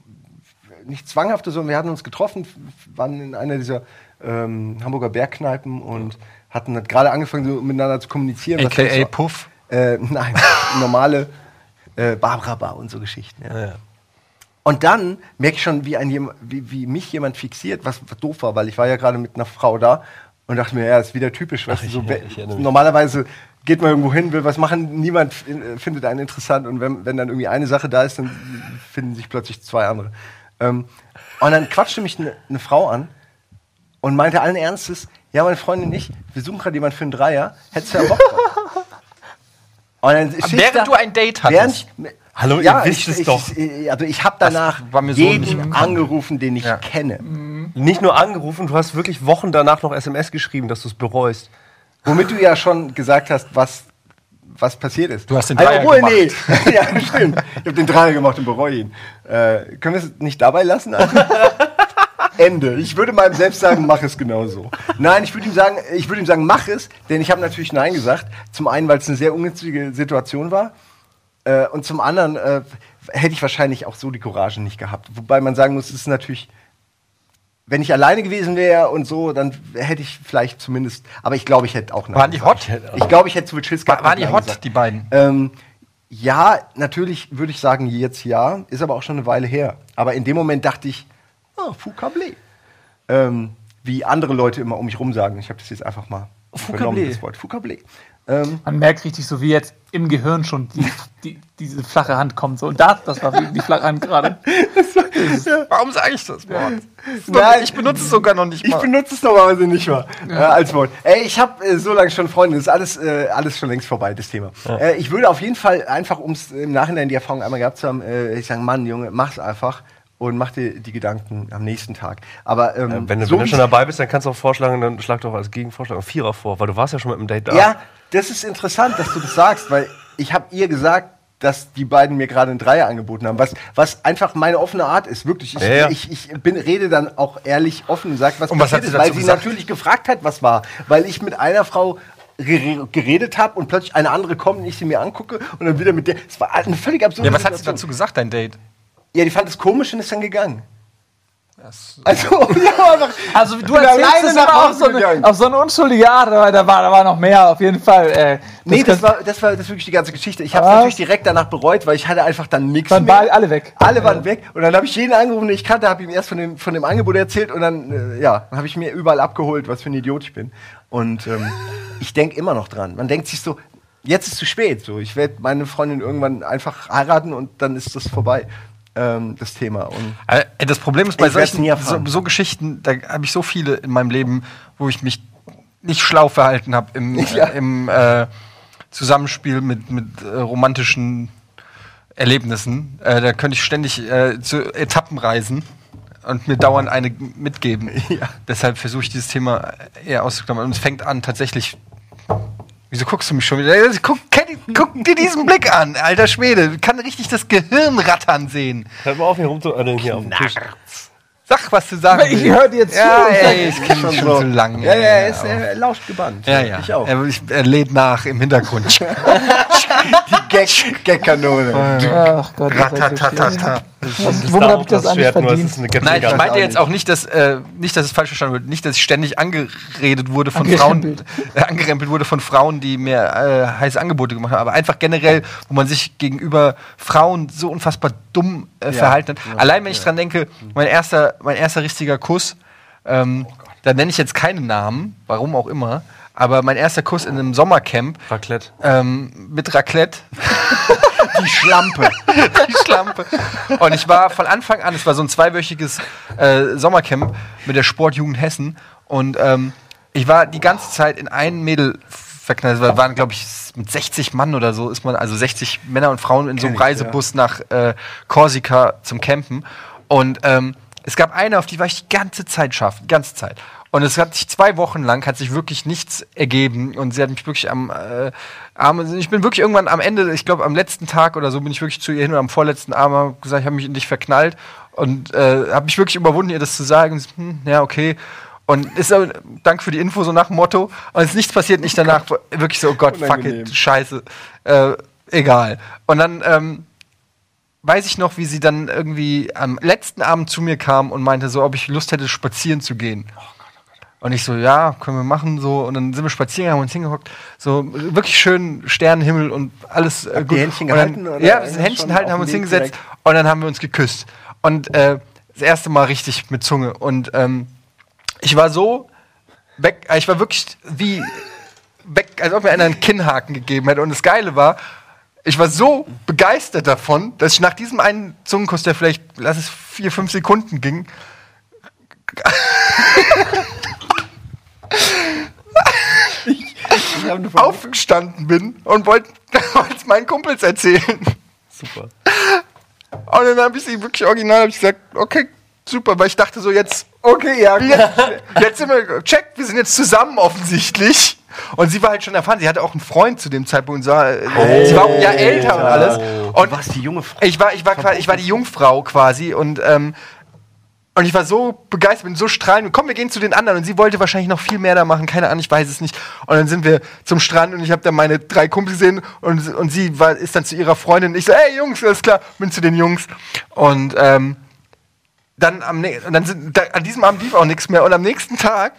nicht zwanghafte, sondern wir hatten uns getroffen, waren in einer dieser ähm, Hamburger Bergkneipen und hatten gerade angefangen, so miteinander zu kommunizieren. was AKA so- Puff. Äh, nein, normale äh, Barbara Bar und so Geschichten. Ja. Ja. Und dann merke ich schon, wie, ein, wie, wie mich jemand fixiert, was doof war, weil ich war ja gerade mit einer Frau da und dachte mir, ja, ist wieder typisch. Du, ich- so, ich mich. normalerweise geht man irgendwo hin, will was machen, niemand äh, findet einen interessant und wenn, wenn dann irgendwie eine Sache da ist, dann finden sich plötzlich zwei andere. Ähm, und dann quatschte mich eine eine Frau an und meinte allen Ernstes, ja, meine Freundin und ich, wir suchen gerade jemanden für einen Dreier, hättest du ja Bock drauf. Und dann Während da- du ein Date hattest. Während, Hallo, ihr ja, wisst ich, es ich, doch. Ich, also ich habe danach war mir so jeden angerufen, den ich Ja. kenne. Nicht nur angerufen, du hast wirklich Wochen danach noch SMS geschrieben, dass du es bereust. Womit du ja schon gesagt hast, was, was passiert ist. Du hast den Also, Dreier obwohl, gemacht. nee. ja, stimmt. Ich habe den Dreier gemacht und bereue ihn. Äh, können wir es nicht dabei lassen? Also? Ende. Ich würde meinem selbst sagen, mach es genauso. Nein, ich würde ihm sagen, ich würde ihm sagen, mach es, denn ich habe natürlich Nein gesagt. Zum einen, weil es eine sehr ungünstige Situation war. Äh, und zum anderen äh, hätte ich wahrscheinlich auch so die Courage nicht gehabt. Wobei man sagen muss, es ist natürlich, wenn ich alleine gewesen wäre und so, dann hätte ich vielleicht zumindest, aber ich glaube, ich hätte auch Nein Waren die gesagt. hot? Ich glaube, ich hätte zu Schiss War, gehabt. waren die hot, gesagt. die beiden? Ähm, ja, natürlich würde ich sagen, jetzt ja, ist aber auch schon eine Weile her. Aber in dem Moment dachte ich, oh, Foucablé. Ähm, wie andere Leute immer um mich rum sagen. Ich habe das jetzt einfach mal übernommen, das Wort. Foucablé. Ähm, Man merkt richtig so, wie jetzt im Gehirn schon die, die, diese flache Hand kommt. So. Und das, das war die flache Hand gerade. Warum sage ich das Wort? Nein. Ich benutze es sogar noch nicht Ich mal. benutze es normalerweise nicht mal äh, als Wort. Ey, ich habe äh, so lange schon Freunde, das ist alles, äh, alles schon längst vorbei, das Thema. Äh, ich würde auf jeden Fall einfach, um es im Nachhinein die Erfahrung einmal gehabt zu haben, äh, ich sagen, Mann, Junge, mach's einfach und mach dir die Gedanken am nächsten Tag. Aber ähm, Äh, Wenn, du- so wenn du schon dabei bist, dann kannst du auch vorschlagen, dann schlag doch als Gegenvorschlag einen Vierer vor, weil du warst ja schon mit dem Date da. Ja, das ist interessant, dass du das sagst, weil ich habe ihr gesagt, dass die beiden mir gerade einen Dreier angeboten haben, was, was einfach meine offene Art ist, wirklich. Ich, Ja, ja. ich, ich bin, rede dann auch ehrlich offen und sage, was Und was passiert ist, weil sie gesagt? natürlich gefragt hat, was war. Weil ich mit einer Frau gere- geredet habe und plötzlich eine andere kommt und ich sie mir angucke und dann wieder mit der. Es war eine völlig absurde Ja, was hat sie dazu gesagt, dein Date? Ja, die fand es komisch und ist dann gegangen. Also, ja, einfach, Also du erzählst es aber Hause so, eine, auf so eine unschuldige Art, da war, da war noch mehr, auf jeden Fall. Äh, nee, das war, das war das ist wirklich die ganze Geschichte. Ich habe es Was? natürlich direkt danach bereut, weil ich hatte einfach dann nichts waren mehr. beide- alle weg. Alle waren weg. Und dann habe ich jeden angerufen, den ich kannte, habe ihm erst von dem, von dem Angebot erzählt und dann, äh, ja, habe ich mir überall abgeholt, was für ein Idiot ich bin. Und ähm, ich denke immer noch dran. Man denkt sich so, jetzt ist zu spät. So, ich werde meine Freundin irgendwann einfach heiraten und dann ist das vorbei, ähm, das Thema. Und Äh, das Problem ist bei solchen so, so Geschichten, da habe ich so viele in meinem Leben, wo ich mich nicht schlau verhalten habe im, Ja. äh, im äh, Zusammenspiel mit, mit äh, romantischen Erlebnissen. Äh, da könnte ich ständig äh, zu Etappen reisen und mir dauernd eine mitgeben. Deshalb versuche ich dieses Thema eher auszuklammern. Und es fängt an tatsächlich. Wieso guckst du mich schon wieder? Guck, kenn- guck dir diesen Blick an, alter Schwede. Kann richtig das Gehirn rattern sehen. Hör mal auf, hier rumzuödeln hier auf dem Tisch. Sag, was du sagen Ich willst. höre dir zu. Ja, Ich ey, ich kenne schon so lange. Ja, ja, er, ist, er lauscht gebannt. ja, ja. Ich auch. Er, ich, er lädt nach im Hintergrund. Die Gag- Gag-Kanone. Ach Gott, das ist so schwierig. Ratatata. Was- Womit habe ich das eigentlich verdient? Nein, ich meinte jetzt auch nicht, dass äh, nicht, dass es falsch verstanden wird, nicht, dass ich ständig angeredet wurde von Angerempelt. Frauen, äh, angerempelt wurde von Frauen, die mir äh, heiße Angebote gemacht haben, aber einfach generell, wo man sich gegenüber Frauen so unfassbar dumm äh, verhalten hat. Allein wenn ich dran denke, mein erster, mein erster richtiger Kuss, ähm, da nenne ich jetzt keinen Namen, warum auch immer, aber mein erster Kuss in einem Sommercamp Raclette. ähm, mit Raclette. Die Schlampe. die Schlampe. Und ich war von Anfang an, es war so ein zweiwöchiges äh, Sommercamp mit der Sportjugend Hessen. Und ähm, ich war die ganze Zeit in ein Mädel verknallt. Es waren, glaube ich, mit 60 Mann oder so ist man, also 60 Männer und Frauen in so einem ich, Reisebus nach äh, Korsika zum Campen. Und ähm, es gab eine, auf die war ich die ganze Zeit scharf, die ganze Zeit. Und es hat sich zwei Wochen lang hat sich wirklich nichts ergeben und sie hat mich wirklich am äh, Arm, ich bin wirklich irgendwann am Ende, ich glaube am letzten Tag oder so bin ich wirklich zu ihr hin und am vorletzten Abend habe gesagt, ich habe mich in dich verknallt und äh, habe mich wirklich überwunden, ihr das zu sagen. Hm, ja, okay. Und ist aber, danke für die Info, so nach dem Motto. Und es ist nichts passiert, nicht danach wirklich so, oh Gott, fuck Unangenehm. it, scheiße. Äh, egal. Und dann ähm, weiß ich noch, wie sie dann irgendwie am letzten Abend zu mir kam und meinte so, ob ich Lust hätte, spazieren zu gehen. Und ich so, ja, können wir machen, so. Und dann sind wir spazieren, haben uns hingehockt. So, wirklich schön Sternenhimmel und alles äh, Habt ihr Händchen dann, gehalten, oder? Ja, wir Händchen halten, haben uns hingesetzt direkt? und dann haben wir uns geküsst. Und äh, das erste Mal richtig mit Zunge. Und ähm, ich war so weg, äh, ich war wirklich wie weg, als ob mir einer einen Kinnhaken gegeben hätte. Und das Geile war, ich war so begeistert davon, dass ich nach diesem einen Zungenkuss, der vielleicht, lass es vier, fünf Sekunden ging, Ich von- aufgestanden bin und wollte es meinen Kumpels erzählen. Super. Und dann habe ich sie wirklich original hab ich gesagt, okay, super, weil ich dachte so jetzt, Okay, ja, jetzt, jetzt sind wir, check, wir sind jetzt zusammen offensichtlich. Und sie war halt schon erfahren, sie hatte auch einen Freund zu dem Zeitpunkt. Und sah, äh, sie war auch ein Jahr älter und alles. Du Und warst die junge Frau. ich war, ich war, quasi, ich war die Jungfrau quasi und ähm, und ich war so begeistert, bin so strahlend. Komm, wir gehen zu den anderen. Und sie wollte wahrscheinlich noch viel mehr da machen. Keine Ahnung, ich weiß es nicht. Und dann sind wir zum Strand und ich habe dann meine drei Kumpels gesehen und, und sie war, ist dann zu ihrer Freundin. Ich so, hey Jungs, alles klar, bin zu den Jungs. Und ähm, dann am und dann sind, da, an diesem Abend lief auch nichts mehr. Und am nächsten Tag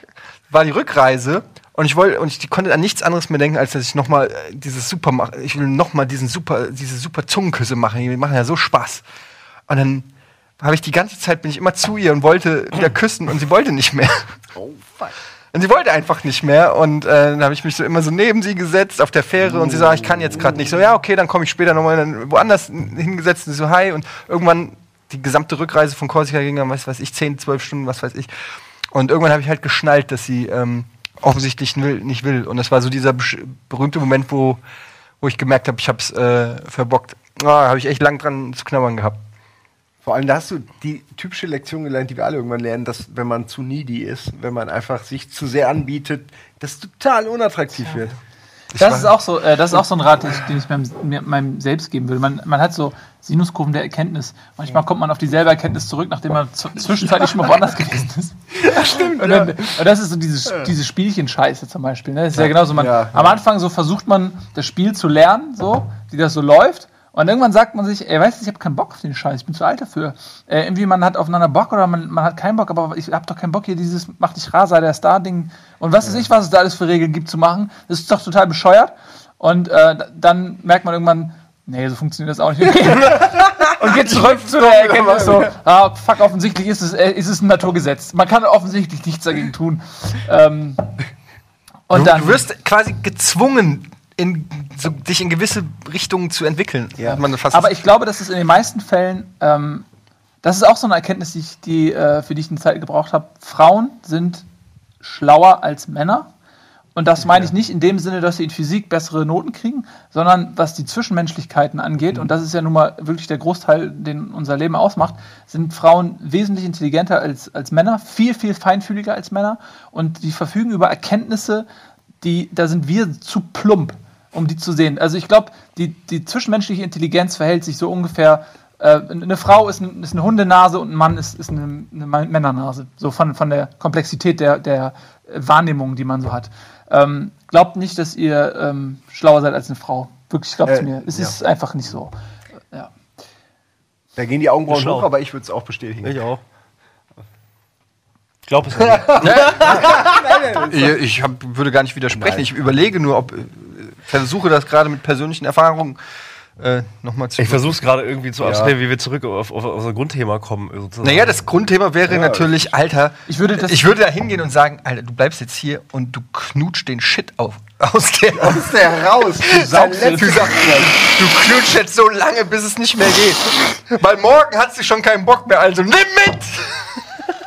war die Rückreise. Und ich wollte, und ich konnte an nichts anderes mehr denken, als dass ich nochmal dieses super mach, ich will nochmal diesen super, diese super Zungenküsse machen. Die machen ja so Spaß. Und dann habe ich die ganze Zeit bin ich immer zu ihr und wollte wieder küssen und sie wollte nicht mehr. Oh, fuck. Und sie wollte einfach nicht mehr. Und äh, dann habe ich mich so immer so neben sie gesetzt auf der Fähre und sie ah, ich kann jetzt gerade nicht. So, ja, okay, dann komme ich später nochmal woanders hingesetzt und so, hi. Und irgendwann die gesamte Rückreise von Korsika ging dann, was weiß ich, 10, 12 Stunden, was weiß ich. Und irgendwann habe ich halt geschnallt, dass sie ähm, offensichtlich will, nicht will. Und das war so dieser berühmte Moment, wo, wo ich gemerkt habe, ich habe es äh, verbockt. Ah, habe ich echt lang dran zu knabbern gehabt. Vor allem, da hast du die typische Lektion gelernt, die wir alle irgendwann lernen, dass wenn man zu needy ist, wenn man einfach sich zu sehr anbietet, das total unattraktiv wird. Das ist auch so, äh, das ist auch so ein Rat, den ich, meinem, mir- meinem selbst geben würde. Man, man hat so Sinuskurven der Erkenntnis. Manchmal kommt man auf dieselbe Erkenntnis zurück, nachdem man zwischenzeitlich schon mal woanders gewesen ist. Ja, stimmt. Und, dann, und das ist so dieses, diese Spielchen-Scheiße zum Beispiel. Ne? Das ist ja, genauso. Man, Ja, am Anfang so versucht man, das Spiel zu lernen, so, wie das so läuft. Und irgendwann sagt man sich, ey, weißt du, ich habe keinen Bock auf den Scheiß, ich bin zu alt dafür. Äh, irgendwie, man hat aufeinander Bock oder man, man hat keinen Bock, aber ich habe doch keinen Bock hier dieses Mach dich rar, sei der Star-Ding und was weiß ich, was es da alles für Regeln gibt zu machen. Das ist doch total bescheuert. Und äh, da- dann merkt man irgendwann, nee, so funktioniert das auch nicht. und geht zurück zu der Erkenntnis so, ah, fuck, offensichtlich ist es, äh, ist es ein Naturgesetz. Man kann offensichtlich nichts dagegen tun. Ähm, und Du, dann, du wirst quasi gezwungen, in, so, dich in gewisse Richtungen zu entwickeln. Ja. Hat man fast Aber ich glaube, dass es in den meisten Fällen, ähm, das ist auch so eine Erkenntnis, die ich, die, äh, für die ich eine Zeit gebraucht habe. Frauen sind schlauer als Männer. Und das meine ich nicht in dem Sinne, dass sie in Physik bessere Noten kriegen, sondern was die Zwischenmenschlichkeiten angeht, und das ist ja nun mal wirklich der Großteil, den unser Leben ausmacht, sind Frauen wesentlich intelligenter als, als Männer, viel, viel feinfühliger als Männer und die verfügen über Erkenntnisse, die, da sind wir zu plump, um die zu sehen. Also ich glaube, die, die zwischenmenschliche Intelligenz verhält sich so ungefähr. Äh, eine Frau ist, ein, ist eine Hundenase und ein Mann ist, ist eine, eine Männernase. So von, von der Komplexität der, der Wahrnehmung, die man so hat. Ähm, glaubt nicht, dass ihr ähm, schlauer seid als eine Frau. Wirklich, glaubt Äh, mir. Es ja. ist einfach nicht so. Ja. Da gehen die Augenbrauen Schlau. hoch, aber ich würde es auch bestätigen. Ich auch. Ich glaube es nicht. Ich, hab, würde gar nicht widersprechen. Ich überlege nur, ob. äh, versuche das gerade mit persönlichen Erfahrungen äh, nochmal zu. Ich versuche es gerade irgendwie zu Ja. abstellen, wie wir zurück auf, auf, auf unser Grundthema kommen. Sozusagen. Naja, das Grundthema wäre natürlich, Alter, Ich würde das- ich würde da hingehen und sagen, Alter, du bleibst jetzt hier und du knutsch den Shit auf, aus der, aus der raus? Du saugst du, du knutsch jetzt so lange, bis es nicht mehr geht. Weil morgen hat sie schon keinen Bock mehr, also nimm mit!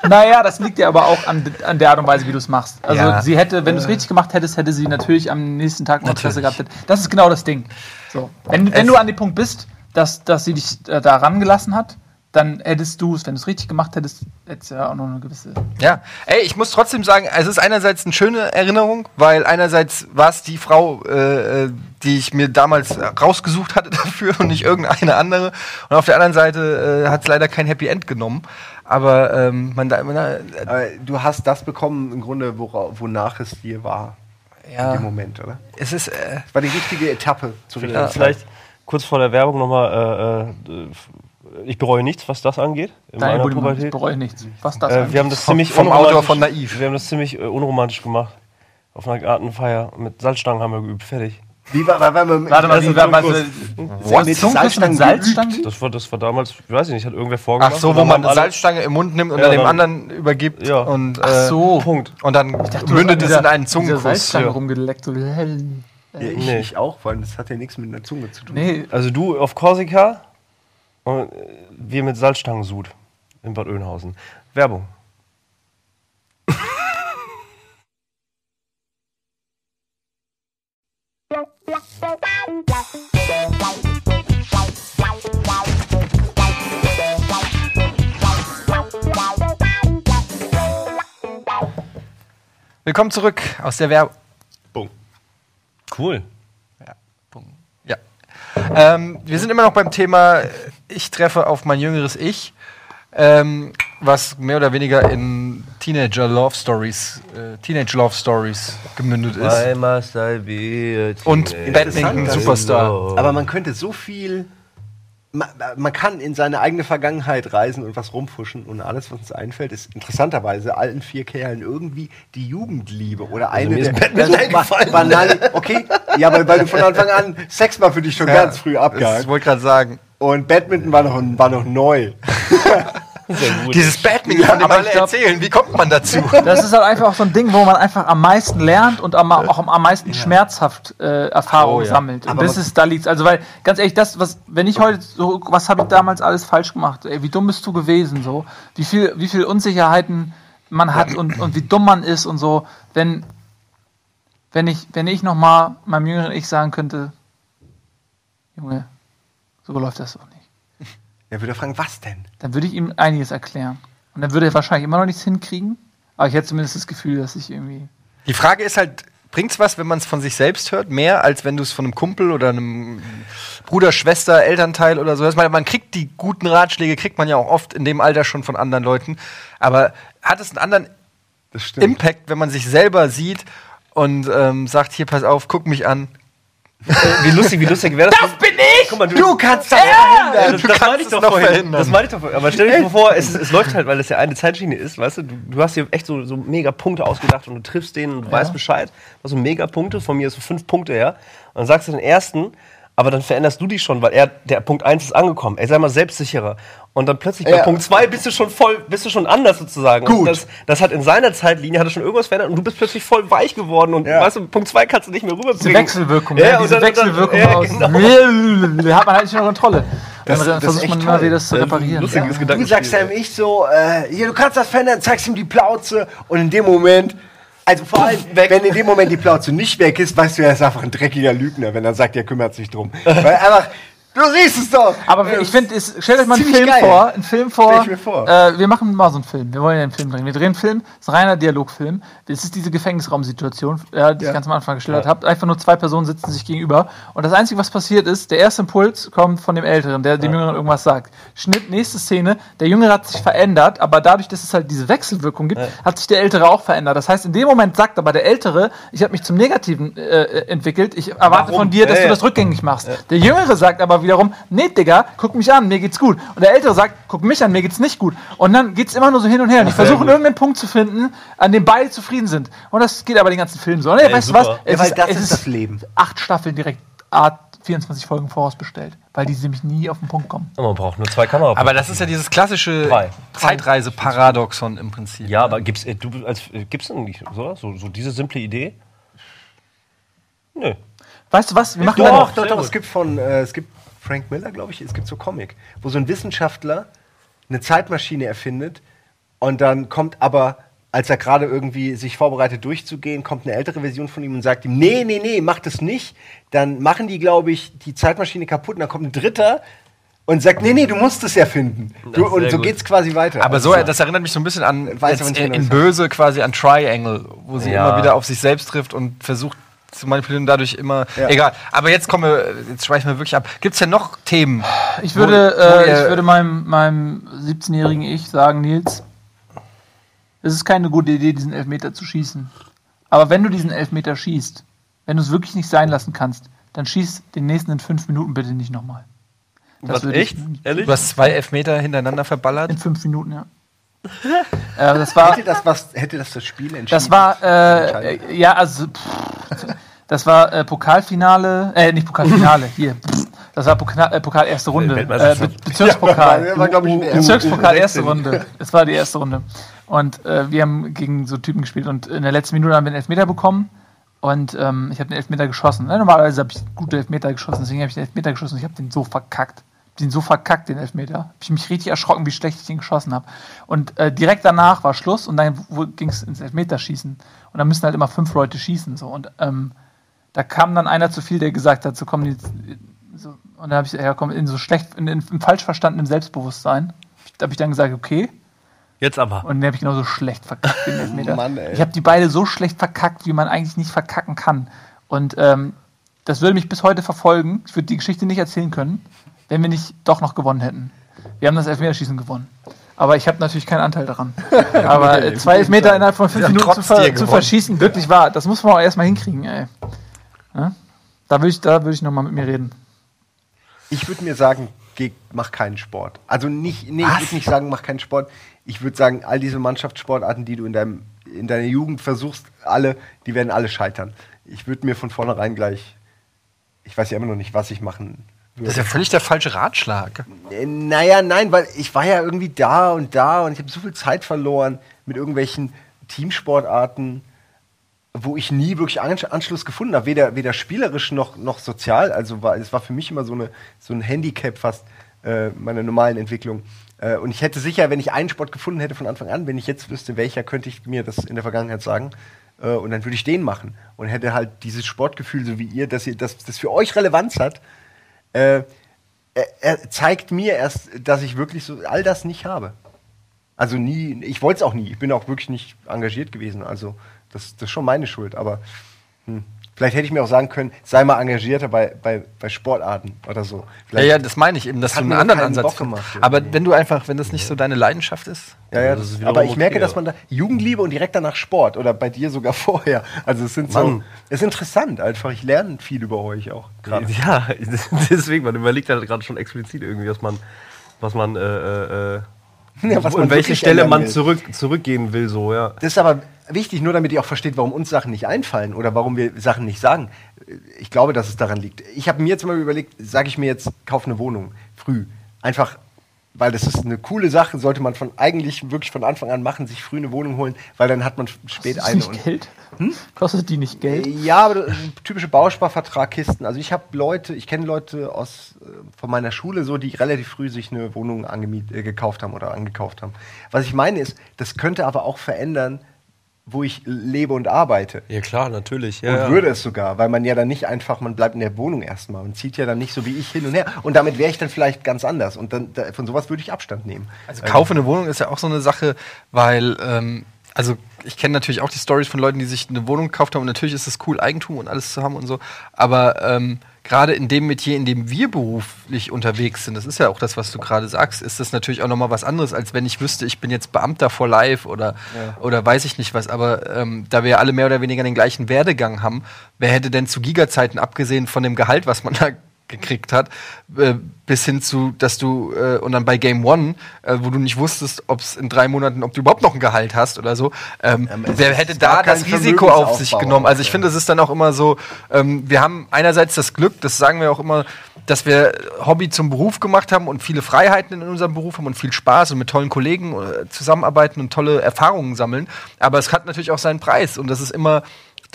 Naja, das liegt ja aber auch an, an der Art und Weise, wie du es machst. Also Ja. sie hätte, wenn du es richtig gemacht hättest, hätte sie natürlich am nächsten Tag noch Interesse gehabt. Das ist genau das Ding. So. Wenn, wenn du an dem Punkt bist, dass, dass sie dich äh, da rangelassen hat, dann hättest du es, wenn du es richtig gemacht hättest, hättest du ja auch noch eine gewisse. Ja, ey, ich muss trotzdem sagen, es ist einerseits eine schöne Erinnerung, weil einerseits war es die Frau, äh, äh, die ich mir damals rausgesucht hatte dafür und nicht irgendeine andere. Und auf der anderen Seite äh, hat es leider kein Happy End genommen. Aber ähm, man, da- man äh, Aber du hast das bekommen, im Grunde, wora, wonach es dir war. In ja, dem Moment, oder? es ist äh, Es war die richtige Etappe zu ja. Vielleicht kurz vor der Werbung nochmal. Äh, äh, ich bereue nichts, was das angeht. In Daniel meiner ich bereue nichts. Was das Äh, angeht. wir haben das Vom- ziemlich vom unromantisch- Autor von Naiv. Wir haben das ziemlich äh, unromantisch gemacht. Auf einer Gartenfeier mit Salzstangen haben wir geübt. Fertig. Wie war, war, war, war, Warte mal, wie war? Mit mit Salzstangen? Das war, das war damals, ich weiß ich nicht, hat irgendwer vorgemacht. ach so, wo man eine Salzstange im Mund nimmt und Ja, dann dem anderen übergibt Ja. und äh, Ach so. Punkt. und dann mündet es in einen Zungenkuss. Salzstange ja. rumgeleckt. So. Ja, ich, Nee. ich auch, weil das hat ja nichts mit einer Zunge zu tun. Nee, Also du auf Korsika und äh, wir mit Salzstangensud in Bad Oeynhausen. Werbung. Willkommen zurück aus der Werbung. Cool. Ja. Ähm, wir sind immer noch beim Thema, äh, ich treffe auf mein jüngeres Ich, ähm, was mehr oder weniger in Teenager Love Stories, äh, Teenage Love Stories gemündet ist. must I be a Und? Badminton Superstar. Aber man könnte so viel. Man, man kann in seine eigene Vergangenheit reisen und was rumfuschen und alles, was uns einfällt, ist interessanterweise allen vier Kerlen irgendwie die Jugendliebe oder eine mir ist der Batman der- eingefallen. banal, okay, ja, weil, weil du von Anfang an Sex war für dich schon ganz früh Ich abgehakt wollte gerade sagen, und Badminton war noch, war noch neu. Dieses Badminton, von dem aber alle ich glaub- erzählen, wie kommt man dazu? Das ist halt einfach auch so ein Ding, wo man einfach am meisten lernt und am, auch am, am meisten schmerzhaft äh, Erfahrung Oh, ja. sammelt. Und Aber das ist, da liegt's. Also, weil, ganz ehrlich, das, was, wenn ich heute so, was habe ich damals alles falsch gemacht? Ey, wie dumm bist du gewesen? So, wie viel, wie viel Unsicherheiten man hat und, und wie dumm man ist und so. Wenn, wenn ich, wenn ich noch mal meinem jüngeren Ich sagen könnte, Junge, so läuft das doch nicht. Er würde fragen, was denn? Dann würde ich ihm einiges erklären. Und dann würde er wahrscheinlich immer noch nichts hinkriegen. Aber ich hätte zumindest das Gefühl, dass ich irgendwie. Die Frage ist halt, bringt's was, wenn man es von sich selbst hört, mehr als wenn du es von einem Kumpel oder einem Bruder, Schwester, Elternteil oder so hörst? Man, man kriegt die guten Ratschläge, kriegt man ja auch oft in dem Alter schon von anderen Leuten. Aber hat es einen anderen. Impact, wenn man sich selber sieht und ähm, sagt, hier, pass auf, guck mich an. Wie lustig, wie lustig wäre das? Das bin ich! Guck mal, du, Du kannst das das, du das kannst meine ich doch noch vorhin. verhindern. Das meine ich doch vorhin. Aber stell dir mal vor, es, es läuft halt, weil es ja eine Zeitschiene ist, weißt du? Du, du hast dir echt so, so mega Punkte ausgedacht und du triffst den und du weißt Bescheid. So mega Punkte, von mir ist so fünf Punkte her. Und dann sagst du den ersten, aber dann veränderst du dich schon, weil er, der Punkt 1 ist angekommen. Ey, sei mal selbstsicherer. Und dann plötzlich bei Ja. Punkt 2 bist du schon voll, bist du schon anders sozusagen. Gut. das, das hat in seiner Zeitlinie hat er schon irgendwas verändert und du bist plötzlich voll weich geworden und Ja. weißt du, Punkt 2 kannst du nicht mehr rüberbringen. Diese Wechselwirkung, Ja, ne? und diese dann- dann- Wechselwirkung ja, aus. genau. hat man halt nicht unter Kontrolle. Das- dann das ist versucht echt man immer wieder das zu reparieren. lustig. Ja. Lustiges Du sagst deinem Ich so, äh, hier, du kannst das verändern, zeigst ihm die Plauze und in dem Moment, also vor allem, wenn in dem Moment die Plauze nicht weg ist, weißt du, er ist einfach ein dreckiger Lügner, wenn er sagt, er kümmert sich drum. Weil einfach, du siehst es doch. Aber ich finde, es- stellt euch mal einen Film geil. vor. Einen Film vor. Vor. Äh, wir machen mal so einen Film. Wir wollen ja einen Film drehen. Wir drehen einen Film. Das ist ein reiner Dialogfilm. Das ist diese Gefängnisraumsituation, äh, die ich ganz am Anfang geschildert habe. Einfach nur zwei Personen sitzen sich gegenüber. Und das Einzige, was passiert ist, der erste Impuls kommt von dem Älteren, der dem Jüngeren irgendwas sagt. Schnitt, nächste Szene. Der Jüngere hat sich verändert, aber dadurch, dass es halt diese Wechselwirkung gibt, hat sich der Ältere auch verändert. Das heißt, in dem Moment sagt aber der Ältere, ich habe mich zum Negativen äh, entwickelt. Ich erwarte Warum? von dir, dass Ja, du ja. das rückgängig machst. Der Jüngere sagt aber wiederum, nee, Digga, guck mich an, mir geht's gut. Und der Ältere sagt, guck mich an, mir geht's nicht gut. Und dann geht's immer nur so hin und her. Und die versuchen irgendeinen Punkt zu finden, an dem beide zufrieden sind. Und das geht aber den ganzen Film so. Und ey, weißt du was? super. Ja, weil das ist das Leben. acht Staffeln direkt Art 24 Folgen vorausbestellt, weil die nämlich nie auf den Punkt kommen. Man braucht nur zwei Kamera. Aber das ist ja dieses klassische. Zeitreise-Paradoxon im Prinzip. ja, aber gibt's äh, du als äh, gibt's denn nicht so, so so diese simple Idee? Nö. Weißt du was? Wir machen Doch, doch, doch. Es gibt von, äh, es gibt Frank Miller, glaube ich, es gibt so Comic, wo so ein Wissenschaftler eine Zeitmaschine erfindet Und dann kommt aber, als er gerade irgendwie sich vorbereitet durchzugehen, kommt eine ältere Version von ihm und sagt ihm, nee, nee, nee, mach das nicht. Dann machen die, glaube ich, die Zeitmaschine kaputt und dann kommt ein dritter und sagt, nee, nee, du musst es erfinden. Du, und so gut. geht's quasi weiter. Aber so, Also, das erinnert mich so ein bisschen an Weiß jetzt in, Böse quasi an Triangle, wo sie Ja. immer wieder auf sich selbst trifft und versucht zu manipulieren und dadurch immer. Ja. Egal. Aber jetzt kommen wir, jetzt schweifen wir wirklich ab. Gibt's denn noch Themen? Ich würde, Wo- wo äh, ich würde meinem, meinem 17-jährigen Ich sagen, Nils, es ist keine gute Idee, diesen Elfmeter zu schießen. Aber wenn du diesen Elfmeter schießt, wenn du es wirklich nicht sein lassen kannst, dann schieß den nächsten in fünf Minuten bitte nicht nochmal. Das Was, echt? Ehrlich? Du hast zwei Elfmeter hintereinander verballert. In fünf Minuten, ja. Äh, das war, hätte, das was, hätte das das Spiel entschieden? das war, äh, äh, ja, also, pff, das war äh, Pokalfinale, äh, nicht Pokalfinale, hier. pff, Das war Pokal, äh, Pokal erste Runde. Äh, Be Weltmeisterschaft. Bezirkspokal. Ja, war, war, glaub ich, ein Bezirkspokal erste Runde. Es war die erste Runde. Und äh, wir haben gegen so Typen gespielt und in der letzten Minute haben wir einen Elfmeter bekommen. Und ähm, ich habe den Elfmeter geschossen. Ne, normalerweise habe ich gute Elfmeter geschossen, deswegen habe ich den Elfmeter geschossen. Ich habe den so verkackt. Den so verkackt, den Elfmeter. Habe ich mich richtig erschrocken, wie schlecht ich den geschossen habe. Und äh, direkt danach war Schluss und dann ging es ins Elfmeterschießen. Und dann müssen halt immer fünf Leute schießen. So. Und ähm, da kam dann einer zu viel, der gesagt hat, so komm, jetzt, so, und da habe ich ja, komm, in so schlecht, in, in, im falsch verstandenen Selbstbewusstsein, da habe ich dann gesagt, okay, Jetzt aber. und den habe ich genauso schlecht verkackt, den Elfmeter. Mann, ey. ich habe die beide so schlecht verkackt, wie man eigentlich nicht verkacken kann. Und ähm, das würde mich bis heute verfolgen. Ich würde die Geschichte nicht erzählen können, wenn wir nicht doch noch gewonnen hätten. Wir haben das Elfmeterschießen gewonnen. Aber ich habe natürlich keinen Anteil daran. Aber zwei Elfmeter innerhalb von fünf Minuten zu, ver zu verschießen, wirklich wahr. Das muss man auch erstmal hinkriegen, ey. Ja? Da würde ich, da würd ich nochmal mit mir reden. Ich würde mir sagen, geh, mach keinen Sport. Also nicht, nee, ich würde nicht sagen, mach keinen Sport. Ich würde sagen, all diese Mannschaftssportarten, die du in, deinem, in deiner Jugend versuchst, alle, die werden alle scheitern. Ich würde mir von vornherein gleich, ich weiß ja immer noch nicht, was ich machen Das ist ja völlig der falsche Ratschlag. Äh, Naja, nein, weil ich war ja irgendwie da und da und ich habe so viel Zeit verloren mit irgendwelchen Teamsportarten, wo ich nie wirklich An Anschluss gefunden habe, weder, weder spielerisch noch, noch sozial. Also war, es war für mich immer so, eine, so ein Handicap fast äh, meiner normalen Entwicklung. Äh, und ich hätte sicher, wenn ich einen Sport gefunden hätte von Anfang an, wenn ich jetzt wüsste, welcher, könnte ich mir das in der Vergangenheit sagen. Äh, und dann würde ich den machen und hätte halt dieses Sportgefühl, so wie ihr, dass ihr das, das für euch Relevanz hat. Äh, er, zeigt mir erst, dass ich wirklich so all das nicht habe. Also nie, ich wollte es auch nie. Ich bin auch wirklich nicht engagiert gewesen. Also das, das ist schon meine Schuld. Aber hm, vielleicht hätte ich mir auch sagen können, sei mal engagierter bei, bei, bei Sportarten oder so. Ja, Vielleicht, ja, das meine ich eben, dass du einen anderen Ansatz gemacht, Aber wenn du einfach, wenn das nicht so deine Leidenschaft ist, ja, ja, das ist aber ich merke, okay, dass ja. man da Jugendliebe und direkt danach Sport oder bei dir sogar vorher. Also es sind so, Mann. es ist interessant einfach. Ich lerne viel über euch auch. gerade. Ja, deswegen, man überlegt halt gerade schon explizit irgendwie, was man, was man, äh, äh, äh, Ja, was in welche Stelle man zurück, zurückgehen will, so, ja. Das ist aber wichtig, nur damit ihr auch versteht, warum uns Sachen nicht einfallen oder warum wir Sachen nicht sagen. Ich glaube, dass es daran liegt. Ich habe mir jetzt mal überlegt, sage ich mir jetzt, kauf eine Wohnung früh. Einfach, weil das ist eine coole Sache, sollte man von eigentlich wirklich von Anfang an machen, sich früh eine Wohnung holen, weil dann hat man spät Kostet eine. die nicht Geld? Kostet die nicht Geld? Ja, aber typische Bausparvertragkisten. Also ich habe Leute, ich kenne Leute aus äh, von meiner Schule so, die relativ früh sich eine Wohnung äh, gekauft haben oder angekauft haben. Was ich meine ist, das könnte aber auch verändern, wo ich lebe und arbeite. Ja, klar, natürlich. und würde es sogar, weil man ja dann nicht einfach, man bleibt in der Wohnung erstmal und zieht ja dann nicht so wie ich hin und her. Und damit wäre ich dann vielleicht ganz anders. Und dann da, von sowas würde ich Abstand nehmen. Also kaufe eine Wohnung ist ja auch so eine Sache, weil, ähm, also ich kenne natürlich auch die Stories von Leuten, die sich eine Wohnung gekauft haben und natürlich ist es cool, Eigentum und alles zu haben und so, aber ähm, gerade in dem Metier, in dem wir beruflich unterwegs sind, das ist ja auch das, was du gerade sagst, ist das natürlich auch nochmal was anderes, als wenn ich wüsste, ich bin jetzt Beamter for life oder, oder weiß ich nicht was, aber ähm, da wir ja alle mehr oder weniger den gleichen Werdegang haben, wer hätte denn zu Giga-Zeiten, abgesehen von dem Gehalt, was man da gekriegt hat, äh, bis hin zu, dass du, äh, und dann bei Game One, äh, wo du nicht wusstest, ob es in drei Monaten, ob du überhaupt noch ein Gehalt hast oder so, ähm, Ähm, wer hätte da das Risiko auf sich genommen? Also ich auch, finde, es ist dann auch immer so, ähm, wir haben einerseits das Glück, das sagen wir auch immer, dass wir Hobby zum Beruf gemacht haben und viele Freiheiten in unserem Beruf haben und viel Spaß und mit tollen Kollegen äh, zusammenarbeiten und tolle Erfahrungen sammeln. Aber es hat natürlich auch seinen Preis und das ist immer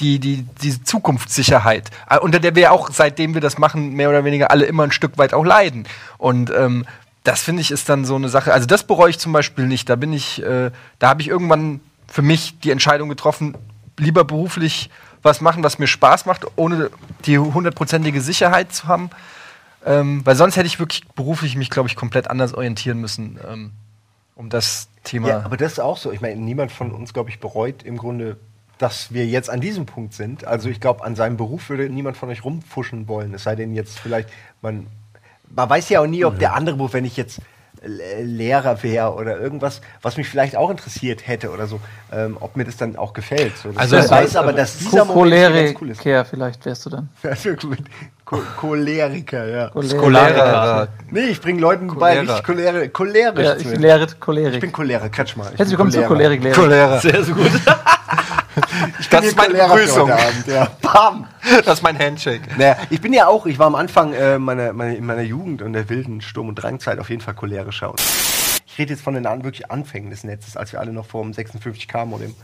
die, die, diese Zukunftssicherheit, äh, unter der wir auch, seitdem wir das machen, mehr oder weniger alle immer ein Stück weit auch leiden. Und ähm, das finde ich ist dann so eine Sache. Also das bereue ich zum Beispiel nicht. Da bin ich, äh, da habe ich irgendwann für mich die Entscheidung getroffen, lieber beruflich was machen, was mir Spaß macht, ohne die hundertprozentige Sicherheit zu haben. Ähm, weil sonst hätte ich wirklich beruflich mich, glaube ich, komplett anders orientieren müssen, ähm, um das Thema. Ja, aber das ist auch so. Ich meine, niemand von uns, glaube ich, bereut im Grunde, dass wir jetzt an diesem Punkt sind. Also ich glaube, an seinem Beruf würde niemand von euch rumfuschen wollen. Es sei denn jetzt vielleicht, man, man weiß ja auch nie, ob der andere Beruf, wenn ich jetzt Lehrer wäre oder irgendwas, was mich vielleicht auch interessiert hätte oder so, ähm, ob mir das dann auch gefällt. So, Also ich weiß aber, dass dieser Moment cool ist. Choleriker vielleicht wärst du dann. Ko Choleriker, ja. Cholera. Nee, ich bringe Leuten bei, Cholera. richtig cholere, cholerisch Ja, ich lehre Ich Cholerik. bin Cholera, Kretschmer. Ich Herzlich willkommen zu Cholera. Cholerik-Lehre. Cholera. Sehr, sehr gut. Ich Das ist meine Begrüßung. Abend, ja. Bam! Das ist mein Handshake. Naja, ich bin ja auch, ich war am Anfang äh, meiner, meiner, in meiner Jugend und der wilden Sturm- und Drangzeit auf jeden Fall cholerischer. Und ich rede jetzt von den wirklich Anfängen des Netzes, als wir alle noch vor dem 56K-Modem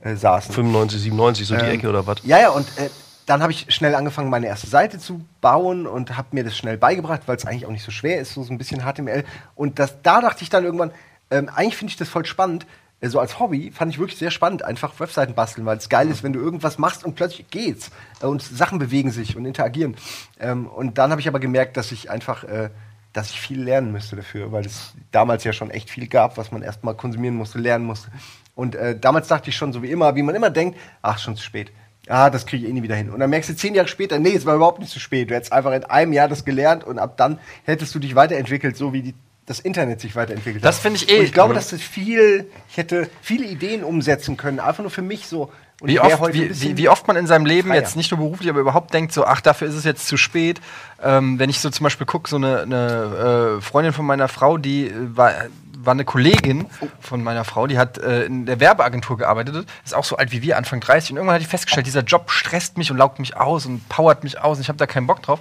äh, saßen. 95, 97, so die Ähm, Ecke oder was? Ja, ja, und äh, dann habe ich schnell angefangen, meine erste Seite zu bauen und habe mir das schnell beigebracht, weil es eigentlich auch nicht so schwer ist, so, so ein bisschen HTML. Und das, da dachte ich dann irgendwann, ähm, eigentlich finde ich das voll spannend. So als Hobby fand ich wirklich sehr spannend, einfach Webseiten basteln, weil es geil ist, wenn du irgendwas machst und plötzlich geht's. Äh, und Sachen bewegen sich und interagieren. Ähm, und dann habe ich aber gemerkt, dass ich einfach, äh, dass ich viel lernen müsste dafür, weil es damals ja schon echt viel gab, was man erstmal konsumieren musste, lernen musste. Und äh, damals dachte ich schon, so wie immer, wie man immer denkt, ach, schon zu spät. Ah, das kriege ich eh nie wieder hin. Und dann merkst du zehn Jahre später, nee, es war überhaupt nicht zu spät. Du hättest einfach in einem Jahr das gelernt und ab dann hättest du dich weiterentwickelt, so wie die, das Internet sich weiterentwickelt Das hat. finde ich eh- Und ich glaube, dass das viel, ich hätte viele Ideen umsetzen können, einfach nur für mich so. Und Wie ich oft, wie, wie, wie oft man in seinem Leben freier. jetzt nicht nur beruflich, aber überhaupt denkt, so, ach, dafür ist es jetzt zu spät. Ähm, wenn ich so zum Beispiel gucke, so eine, eine äh, Freundin von meiner Frau, die äh, war, war eine Kollegin von meiner Frau, die hat äh, in der Werbeagentur gearbeitet, ist auch so alt wie wir, Anfang 30. Und irgendwann hat die festgestellt, dieser Job stresst mich und laugt mich aus und powert mich aus und ich habe da keinen Bock drauf.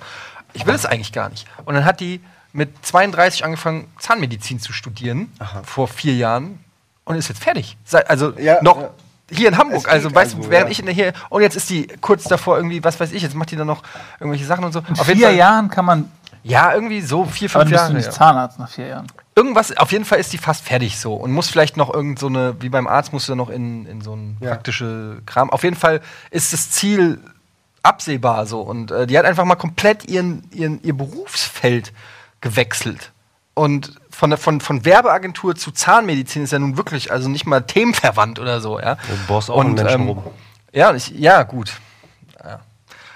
Ich will es eigentlich gar nicht. Und dann hat die mit 32 angefangen, Zahnmedizin zu studieren, vor vier Jahren, und ist jetzt fertig. Also Ja, noch ja. hier in Hamburg, also weißt du, also, während ja. ich in der hier und jetzt ist die kurz davor irgendwie, was weiß ich, jetzt macht die dann noch irgendwelche Sachen und so. In vier Jahren kann man. Ja, irgendwie so vier, fünf dann bist du Jahre. nicht Ja. Zahnarzt nach vier Jahren. Irgendwas, auf jeden Fall ist die fast fertig so und muss vielleicht noch irgend so eine, wie beim Arzt musst du dann noch in, in so ein Ja. praktische Kram. Auf jeden Fall ist das Ziel absehbar so und äh, die hat einfach mal komplett ihren, ihren, ihr Berufsfeld gewechselt. Und von, von, von Werbeagentur zu Zahnmedizin ist ja nun wirklich, also nicht mal themenverwandt oder so, ja. Du bohrst auch einen Menschen rum. Ja, und ich, ja, gut. Ja.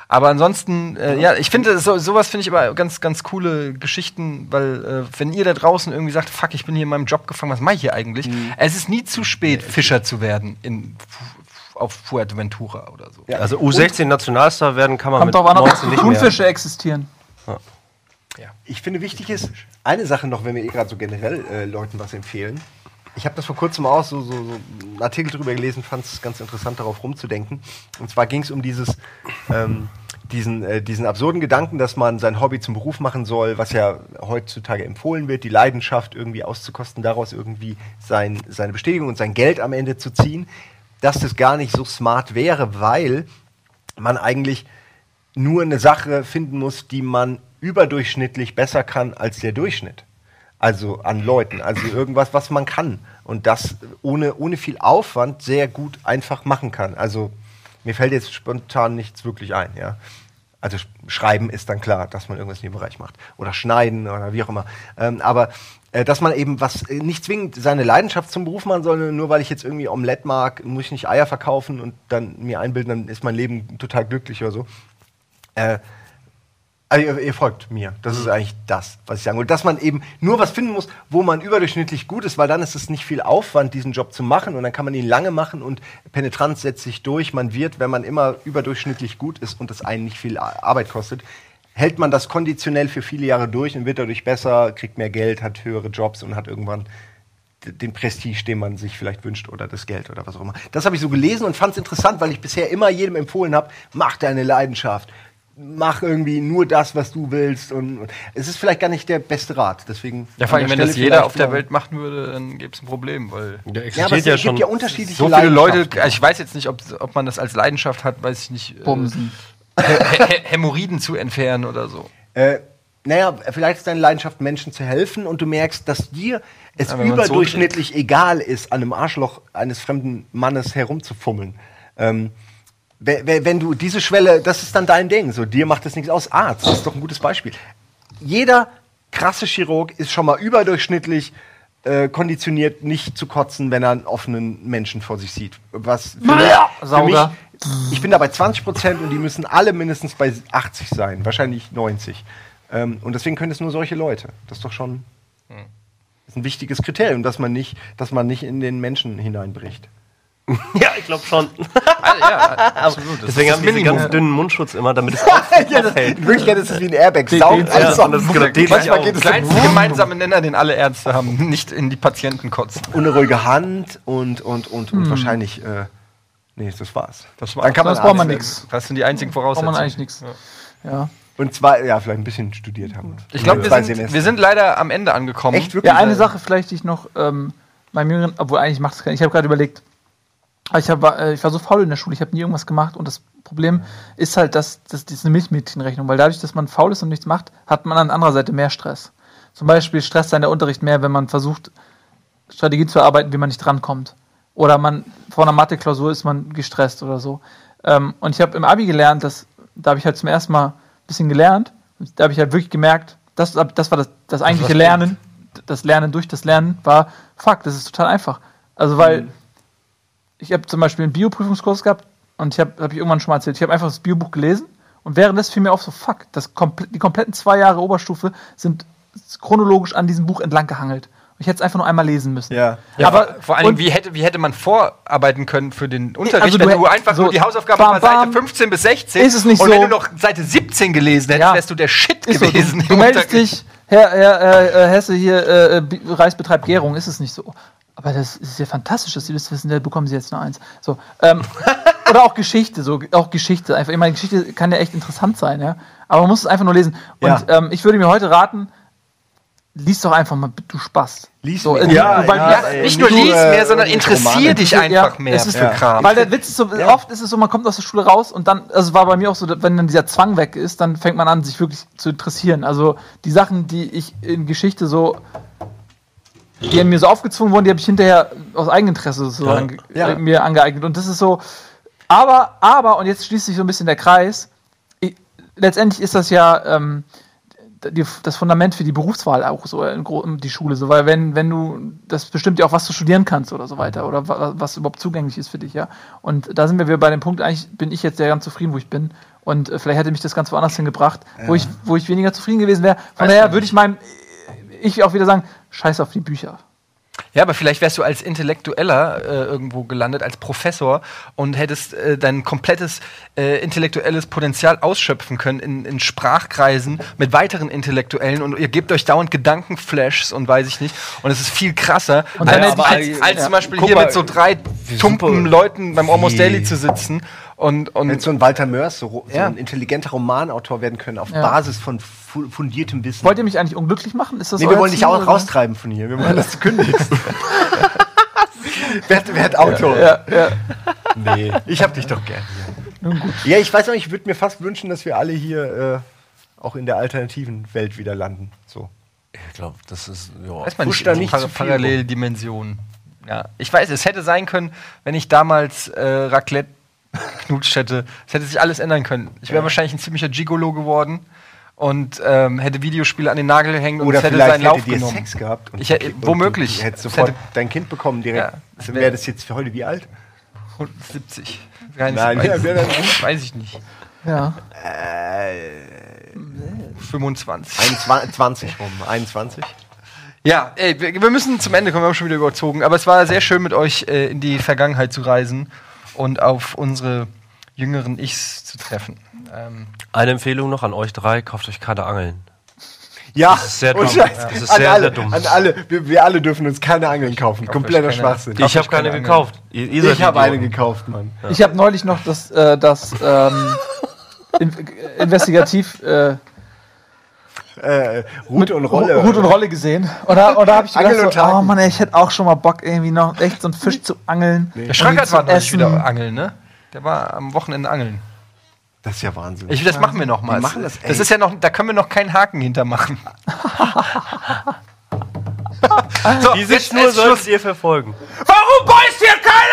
Aber ansonsten, äh, ja, ich finde, so, sowas finde ich aber ganz, ganz coole Geschichten, weil, äh, wenn ihr da draußen irgendwie sagt, fuck, ich bin hier in meinem Job gefangen, was mache ich hier eigentlich? Mhm. Es ist nie zu spät, Fischer zu werden in, auf Fuerteventura oder so. Ja. Also U16 Nationalstar werden kann man Kommt mit doch an, ob 19 nicht mehr. Thunfische existieren. Ich finde wichtig ist, eine Sache noch, wenn wir eh gerade so generell äh, Leuten was empfehlen. Ich habe das vor kurzem auch so, so, so einen Artikel drüber gelesen, fand es ganz interessant, darauf rumzudenken. Und zwar ging es um dieses, ähm, diesen, äh, diesen absurden Gedanken, dass man sein Hobby zum Beruf machen soll, was ja heutzutage empfohlen wird, die Leidenschaft irgendwie auszukosten, daraus irgendwie sein, seine Bestätigung und sein Geld am Ende zu ziehen, dass das gar nicht so smart wäre, weil man eigentlich nur eine Sache finden muss, die man überdurchschnittlich besser kann als der Durchschnitt. Also an Leuten, also irgendwas, was man kann und das ohne, ohne viel Aufwand sehr gut einfach machen kann. Also mir fällt jetzt spontan nichts wirklich ein, ja. Also sch- schreiben ist dann klar, dass man irgendwas in dem Bereich macht. Oder schneiden oder wie auch immer. Ähm, aber äh, dass man eben was äh, nicht zwingend seine Leidenschaft zum Beruf machen soll, nur weil ich jetzt irgendwie Omelette mag, muss ich nicht Eier verkaufen und dann mir einbilden, dann ist mein Leben total glücklich oder so. Äh, also ihr, ihr folgt mir. Das ist eigentlich das, was ich sagen will. Dass man eben nur was finden muss, wo man überdurchschnittlich gut ist, weil dann ist es nicht viel Aufwand, diesen Job zu machen und dann kann man ihn lange machen und Penetranz setzt sich durch. Man wird, wenn man immer überdurchschnittlich gut ist und das einen nicht viel Arbeit kostet, hält man das konditionell für viele Jahre durch und wird dadurch besser, kriegt mehr Geld, hat höhere Jobs und hat irgendwann den Prestige, den man sich vielleicht wünscht oder das Geld oder was auch immer. Das habe ich so gelesen und fand es interessant, weil ich bisher immer jedem empfohlen habe, mach deine Leidenschaft. Mach irgendwie nur das, was du willst. Und, und es ist vielleicht gar nicht der beste Rat. Deswegen Ja, vor allem, wenn das jeder auf der Welt machen würde, dann gäbe es ein Problem, weil Der Ja, aber es existiert ja, gibt schon. ja unterschiedliche so viele Leute, also ich weiß jetzt nicht, ob, ob man das als Leidenschaft hat, weiß ich nicht, äh, Bumsen. Hä- Hämorrhoiden zu entfernen oder so. Äh, naja, vielleicht ist deine Leidenschaft, Menschen zu helfen und du merkst, dass dir es Ja, man's so überdurchschnittlich egal ist, an einem Arschloch eines fremden Mannes herumzufummeln. Ähm, we- we- wenn du diese Schwelle, das ist dann dein Ding. So, dir macht das nichts aus. Arzt, das ist doch ein gutes Beispiel. Jeder krasse Chirurg ist schon mal überdurchschnittlich äh, konditioniert, nicht zu kotzen, wenn er einen offenen Menschen vor sich sieht. Was für mich, für mich, ich bin da bei 20 Prozent und die müssen alle mindestens bei 80 sein, wahrscheinlich 90. Ähm, und deswegen können es nur solche Leute. Das ist doch schon ist ein wichtiges Kriterium, dass man nicht, dass man nicht in den Menschen hineinbricht. Ja, ich glaube schon. Ah, ja, absolut. Das Deswegen haben das diesen ganz dünnen Mundschutz immer, damit es ja, das, in Wirklichkeit ist es wie ein Airbag. Saugt alles ja, und das ist genau- den- Manchmal ja, geht es Kleinste gemeinsame Nenner, den alle Ärzte haben, nicht in die Patienten kotzen. ohne ruhige Hand und, und, und, und wahrscheinlich, äh, nee, das war's. Das Dann kann man Sonst braucht man nichts. Das sind die einzigen Braucht Voraussetzungen. man eigentlich nichts. Ja. Und zwar, ja, vielleicht ein bisschen studiert haben. Ich glaube, wir, sind- wir sind leider am Ende angekommen. echt wirklich. Ja, eine Sache vielleicht, die ich noch ähm, meinem Jüngeren, obwohl eigentlich macht es keinen. Ich habe gerade überlegt, ich, hab, äh, ich war so faul in der Schule, ich habe nie irgendwas gemacht und das Problem ist halt, dass das, das ist eine Milchmädchenrechnung, weil dadurch, dass man faul ist und nichts macht, hat man an anderer Seite mehr Stress. Zum Beispiel stresst einen der Unterricht mehr, wenn man versucht, Strategien zu erarbeiten, wie man nicht drankommt. Oder man vor einer Mathe-Klausur ist man gestresst oder so. Ähm, und ich habe im Abi gelernt, dass da habe ich halt zum ersten Mal ein bisschen gelernt. Da habe ich halt wirklich gemerkt, das, das war das, das eigentliche was Lernen. Das Lernen durch das Lernen war, fuck, das ist total einfach. Also, weil ich habe zum Beispiel einen Bioprüfungskurs gehabt und ich habe, habe ich irgendwann schon mal erzählt, ich habe einfach das Biobuch gelesen und währenddessen fiel mir auf so, fuck, das komple die kompletten zwei Jahre Oberstufe sind chronologisch an diesem Buch entlang gehangelt. Ich hätte es einfach nur einmal lesen müssen. Ja. Ja, aber vor, vor allen Dingen, wie hätte, wie hätte man vorarbeiten können für den Unterricht, also wenn du du hätt- einfach so nur die Hausaufgabe bam, bei Seite bam. 15 bis 16 Ist es nicht und so? wenn du noch Seite 17 gelesen hättest, Ja. wärst du der Shit Ist so, gewesen. du, du im meldest dich, Herr, Herr äh, äh, Hesse hier, äh, äh, Bi- Reis betreibt Gärung, ist es nicht so. Aber das ist ja fantastisch, dass Sie das wissen, da bekommen Sie jetzt nur eins. So, ähm, oder auch Geschichte, so auch Geschichte. Einfach, ich meine, Geschichte kann ja echt interessant sein, ja. Aber man muss es einfach nur lesen. Und Ja. ähm, ich würde mir heute raten, lies doch einfach mal, du Spaß. Lies so, mehr. äh, Ja, weil, ja, Ja, ey, nicht nur lies nur, äh, mehr, sondern interessier Romane. dich Ja, einfach mehr es ist für. Kram. Weil der Witz ist so, oft ist es so, man kommt aus der Schule raus und dann, also es war bei mir auch so, wenn dann dieser Zwang weg ist, dann fängt man an, sich wirklich zu interessieren. Also die Sachen, die ich in Geschichte so, die mir so aufgezwungen wurden, die habe ich hinterher aus Eigeninteresse sozusagen Ja. äh, mir angeeignet. Und das ist so, aber, aber, und jetzt schließt sich so ein bisschen der Kreis, ich, letztendlich ist das ja ähm, die, das Fundament für die Berufswahl auch so in die Schule so, weil wenn wenn du das bestimmt ja auch was du studieren kannst oder so weiter oder wa was überhaupt zugänglich ist für dich ja. Und da sind wir wieder bei dem Punkt eigentlich bin ich jetzt sehr ganz zufrieden wo ich bin. Und äh, vielleicht hätte mich das ganz woanders hingebracht wo ich wo ich weniger zufrieden gewesen wäre. Von Weiß daher würde ich meinem ich auch wieder sagen scheiß auf die Bücher Ja, aber vielleicht wärst du als Intellektueller äh, irgendwo gelandet, als Professor und hättest äh, dein komplettes äh, intellektuelles Potenzial ausschöpfen können in, in Sprachkreisen mit weiteren Intellektuellen und ihr gebt euch dauernd Gedankenflashs und weiß ich nicht. Und es ist viel krasser, als, als, als ja. zum Beispiel Guck hier mal, mit so drei tumpen Leuten beim Almost Daily zu sitzen und, und Hätte so ein Walter Mörs so, so Ja. ein intelligenter Romanautor werden können auf Ja. Basis von fu fundiertem Wissen. wollt ihr mich eigentlich unglücklich machen ist das nee, wir wollen dich Ziel, auch oder? raustreiben von hier. Wir wollen, dass du kündigst. wer, hat- wer hat Autor? ja, ja. Nee, ich hab dich doch gern. Ja, ich weiß noch, ich würde mir fast wünschen, dass wir alle hier äh, auch in der alternativen Welt wieder landen. So. Ich glaube, das ist. Ja. weiß man nicht, da so nicht viel Paralleldimensionen. Ja, ich weiß, es hätte sein können, wenn ich damals äh, Raclette geknutscht hätte. Es hätte sich alles ändern können. Ich wäre wahrscheinlich ein ziemlicher Gigolo geworden und ähm, hätte Videospiele an den Nagel hängen und Oder es hätte seinen Lauf hättet ihr genommen. Sex gehabt. Ich hätte- und womöglich. Du, hättest Es sofort hätte- dein Kind bekommen direkt. Ja, Wäre wär- das jetzt für heute wie alt? 70. Nein, weiß, ja, weiß ich nicht. ja. Äh, 25. 21 rum. 21? Ja, ey, wir, wir müssen zum Ende kommen, wir haben schon wieder überzogen. Aber es war sehr schön mit euch äh, in die Vergangenheit zu reisen und auf unsere jüngeren Ichs zu treffen. Ähm, Eine Empfehlung noch an euch drei: kauft euch keine Angeln. Ja, Das ist sehr und dumm. Ja. Das ist an sehr, alle, sehr dumm. An alle, wir, wir alle dürfen uns keine Angeln kaufen. Kauft Kompletter keine- Schwachsinn. Ich habe keine keine gekauft. Ihr, ihr seid Ich habe eine gekauft, Mann. Ich habe neulich noch das, äh, das ähm, in, äh, investigativ äh, Äh, Rute und Rolle. Hut und Rolle gesehen. Und da habe ich Angel gedacht, so, oh Mann, ey, ich hätte auch schon mal Bock, irgendwie noch echt so einen Fisch zu angeln. der Schrankert war neulich Essen. wieder angeln, ne? Der war am Wochenende angeln. Das ist ja Wahnsinn. Ich, das machen wir noch mal. Wir machen das, das ist ja noch, da können wir noch keinen Haken hintermachen. so, Diese Schnur solltet ihr verfolgen. Warum beißt hier keiner